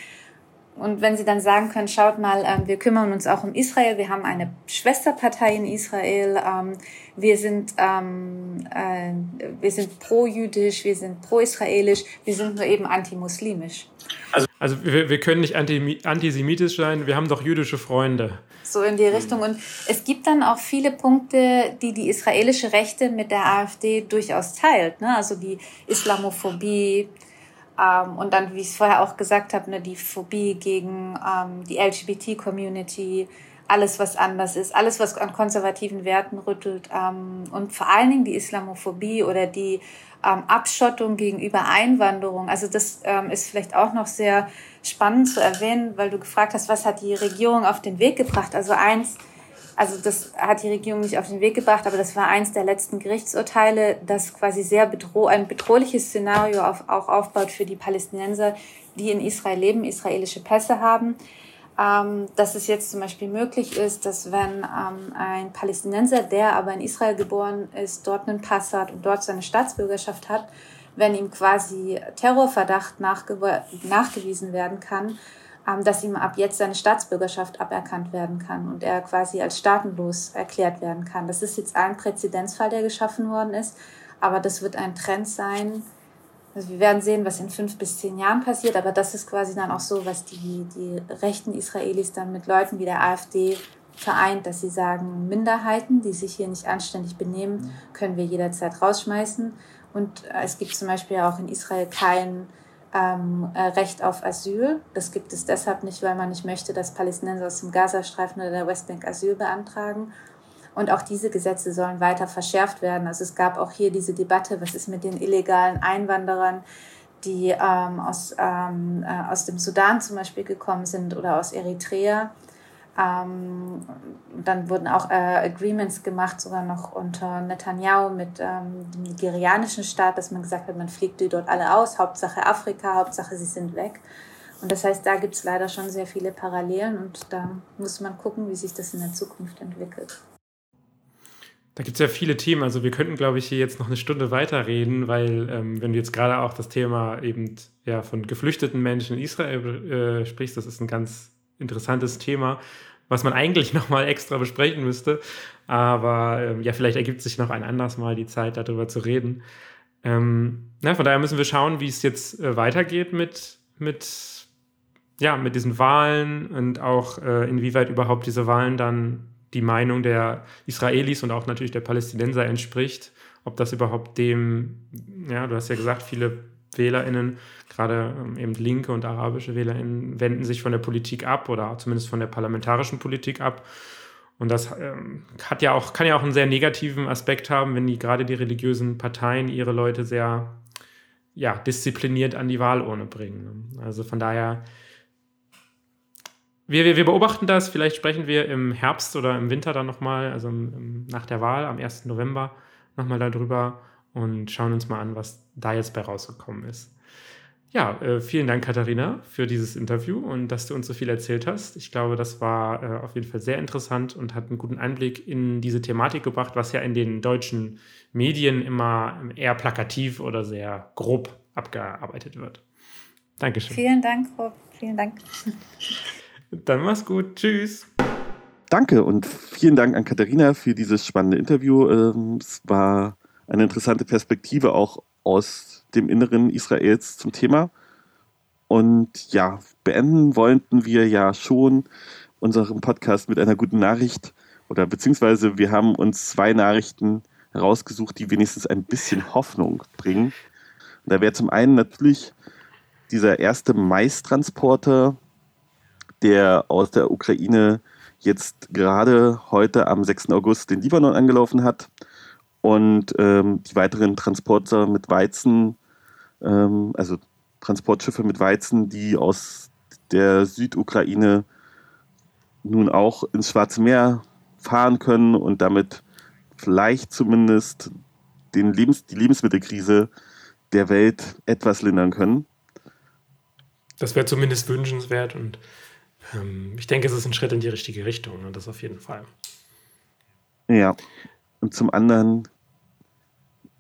Und wenn sie dann sagen können, schaut mal, ähm, wir kümmern uns auch um Israel, wir haben eine Schwesterpartei in Israel, ähm, wir sind, ähm, äh, wir sind pro-jüdisch, wir sind pro-israelisch, wir sind nur eben antimuslimisch. Also, also wir, wir können nicht anti, antisemitisch sein, wir haben doch jüdische Freunde. So in die Richtung. Und es gibt dann auch viele Punkte, die die israelische Rechte mit der AfD durchaus teilt. Ne? Also die Islamophobie, ähm, und dann, wie ich es vorher auch gesagt habe, ne, die Phobie gegen ähm, die LGBT-Community, alles, was anders ist, alles, was an konservativen Werten rüttelt ähm, und vor allen Dingen die Islamophobie oder die ähm, Abschottung gegenüber Einwanderung. Also das ähm, ist vielleicht auch noch sehr spannend zu erwähnen, weil du gefragt hast, was hat die Regierung auf den Weg gebracht. Also eins, also das hat die Regierung nicht auf den Weg gebracht, aber das war eins der letzten Gerichtsurteile, das quasi sehr bedroh ein bedrohliches Szenario auf, auch aufbaut für die Palästinenser, die in Israel leben, israelische Pässe haben. Ähm, dass es jetzt zum Beispiel möglich ist, dass wenn ähm, ein Palästinenser, der aber in Israel geboren ist, dort einen Pass hat und dort seine Staatsbürgerschaft hat, wenn ihm quasi Terrorverdacht nachgewiesen werden kann, dass ihm ab jetzt seine Staatsbürgerschaft aberkannt werden kann und er quasi als staatenlos erklärt werden kann. Das ist jetzt ein Präzedenzfall, der geschaffen worden ist. Aber das wird ein Trend sein. Also wir werden sehen, was in fünf bis zehn Jahren passiert, aber das ist quasi dann auch so, was die, die rechten Israelis dann mit Leuten wie der AfD vereint, dass sie sagen, Minderheiten, die sich hier nicht anständig benehmen, können wir jederzeit rausschmeißen. Und äh, es gibt zum Beispiel auch in Israel kein ähm, äh, Recht auf Asyl. Das gibt es deshalb nicht, weil man nicht möchte, dass Palästinenser aus dem Gazastreifen oder der Westbank Asyl beantragen. Und auch diese Gesetze sollen weiter verschärft werden. Also es gab auch hier diese Debatte, was ist mit den illegalen Einwanderern, die ähm, aus, ähm, äh, aus dem Sudan zum Beispiel gekommen sind oder aus Eritrea ähm, dann wurden auch äh, Agreements gemacht, sogar noch unter Netanyahu mit ähm, dem nigerianischen Staat, dass man gesagt hat, man fliegt die dort alle aus, Hauptsache Afrika, Hauptsache sie sind weg. Und das heißt, da gibt es leider schon sehr viele Parallelen und da muss man gucken, wie sich das in der Zukunft entwickelt. Da gibt es ja viele Themen. Also wir könnten, glaube ich, hier jetzt noch eine Stunde weiterreden, weil ähm, wenn du jetzt gerade auch das Thema eben ja, von geflüchteten Menschen in Israel äh, sprichst, das ist ein ganz interessantes Thema, was man eigentlich nochmal extra besprechen müsste. Aber ähm, ja, vielleicht ergibt sich noch ein anderes Mal die Zeit, darüber zu reden. Ähm, na, von daher müssen wir schauen, wie es jetzt äh, weitergeht mit, mit, ja, mit diesen Wahlen und auch äh, inwieweit überhaupt diese Wahlen dann die Meinung der Israelis und auch natürlich der Palästinenser entspricht. Ob das überhaupt dem, ja, du hast ja gesagt, viele WählerInnen, gerade ähm, eben linke und arabische WählerInnen, wenden sich von der Politik ab oder zumindest von der parlamentarischen Politik ab. Und das ähm, hat ja auch, kann ja auch einen sehr negativen Aspekt haben, wenn die gerade die religiösen Parteien ihre Leute sehr ja, diszipliniert an die Wahlurne bringen. Ne? Also von daher, wir, wir, wir beobachten das, vielleicht sprechen wir im Herbst oder im Winter dann nochmal, also im, nach der Wahl am 1. November nochmal darüber und schauen uns mal an, was da jetzt bei rausgekommen ist. Ja, äh, vielen Dank, Katharina, für dieses Interview und dass du uns so viel erzählt hast. Ich glaube, das war äh, auf jeden Fall sehr interessant und hat einen guten Einblick in diese Thematik gebracht, was ja in den deutschen Medien immer eher plakativ oder sehr grob abgearbeitet wird. Dankeschön. Vielen Dank, Rob. Vielen Dank. Dann mach's gut. Tschüss. Danke und vielen Dank an Katharina für dieses spannende Interview. Ähm, es war eine interessante Perspektive auch aus dem Inneren Israels zum Thema. Und ja, beenden wollten wir ja schon unseren Podcast mit einer guten Nachricht oder beziehungsweise wir haben uns zwei Nachrichten herausgesucht, die wenigstens ein bisschen Hoffnung bringen. Und da wäre zum einen natürlich dieser erste Maistransporter, der aus der Ukraine jetzt gerade heute am 6. August den Libanon angelaufen hat und ähm, die weiteren Transporter mit Weizen, ähm, also Transportschiffe mit Weizen, die aus der Südukraine nun auch ins Schwarze Meer fahren können und damit vielleicht zumindest den Lebens die Lebensmittelkrise der Welt etwas lindern können. Das wäre zumindest wünschenswert und ähm, ich denke, es ist ein Schritt in die richtige Richtung, ne, das auf jeden Fall. Ja, und zum anderen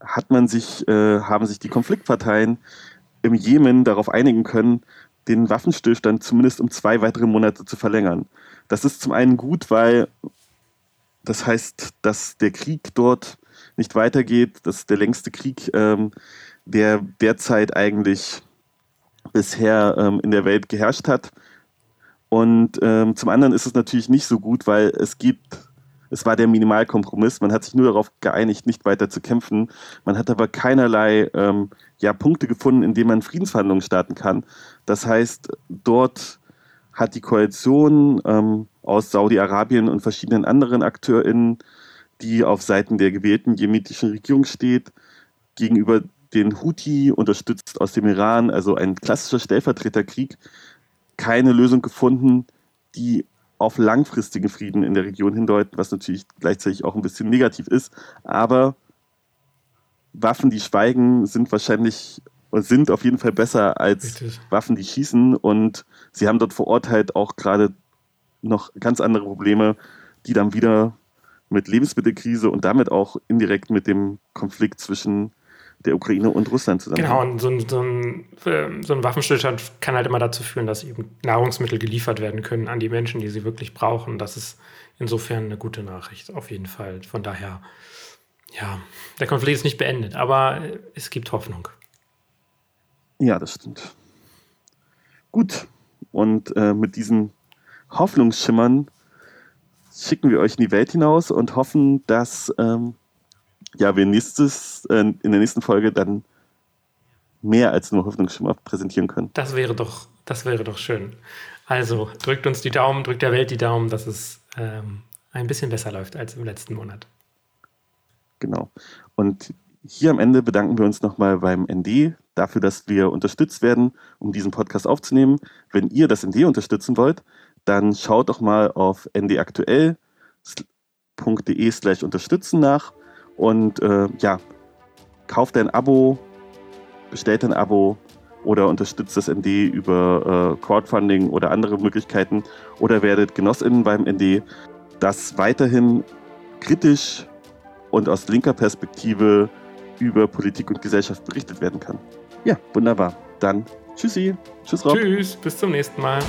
hat man sich, äh, haben sich die Konfliktparteien im Jemen darauf einigen können, den Waffenstillstand zumindest um zwei weitere Monate zu verlängern. Das ist zum einen gut, weil das heißt, dass der Krieg dort nicht weitergeht. Das ist der längste Krieg, ähm, der derzeit eigentlich bisher ähm, in der Welt geherrscht hat. Und ähm, zum anderen ist es natürlich nicht so gut, weil es gibt es war der Minimalkompromiss. Man hat sich nur darauf geeinigt, nicht weiter zu kämpfen. Man hat aber keinerlei ähm, ja, Punkte gefunden, in denen man Friedensverhandlungen starten kann. Das heißt, dort hat die Koalition ähm, aus Saudi-Arabien und verschiedenen anderen AkteurInnen, die auf Seiten der gewählten jemenitischen Regierung steht, gegenüber den Houthi, unterstützt aus dem Iran, also ein klassischer Stellvertreterkrieg, keine Lösung gefunden, die auf langfristigen Frieden in der Region hindeuten, was natürlich gleichzeitig auch ein bisschen negativ ist. Aber Waffen, die schweigen, sind wahrscheinlich sind auf jeden Fall besser als Richtig. Waffen, die schießen. Und sie haben dort vor Ort halt auch gerade noch ganz andere Probleme, die dann wieder mit Lebensmittelkrise und damit auch indirekt mit dem Konflikt zwischen der Ukraine und Russland zusammen. Genau, und so ein, so, ein, ähm, so ein Waffenstillstand kann halt immer dazu führen, dass eben Nahrungsmittel geliefert werden können an die Menschen, die sie wirklich brauchen. Das ist insofern eine gute Nachricht, auf jeden Fall. Von daher, Ja, der Konflikt ist nicht beendet, aber es gibt Hoffnung. Ja, das stimmt. Gut, und äh, mit diesen Hoffnungsschimmern schicken wir euch in die Welt hinaus und hoffen, dass ähm, ja, wir nächstes, äh, in der nächsten Folge dann mehr als nur Hoffnungsschimmer präsentieren können. Das wäre doch, das wäre doch schön. Also drückt uns die Daumen, drückt der Welt die Daumen, dass es ähm, ein bisschen besser läuft als im letzten Monat. Genau. Und hier am Ende bedanken wir uns nochmal beim ND dafür, dass wir unterstützt werden, um diesen Podcast aufzunehmen. Wenn ihr das ND unterstützen wollt, dann schaut doch mal auf ndaktuell.de slash unterstützen nach und äh, ja, kauft ein Abo, bestellt ein Abo oder unterstützt das ND über äh, Crowdfunding oder andere Möglichkeiten oder werdet GenossInnen beim ND, das weiterhin kritisch und aus linker Perspektive über Politik und Gesellschaft berichtet werden kann. Ja, wunderbar. Dann tschüssi. Tschüss, Rob. Tschüss, bis zum nächsten Mal.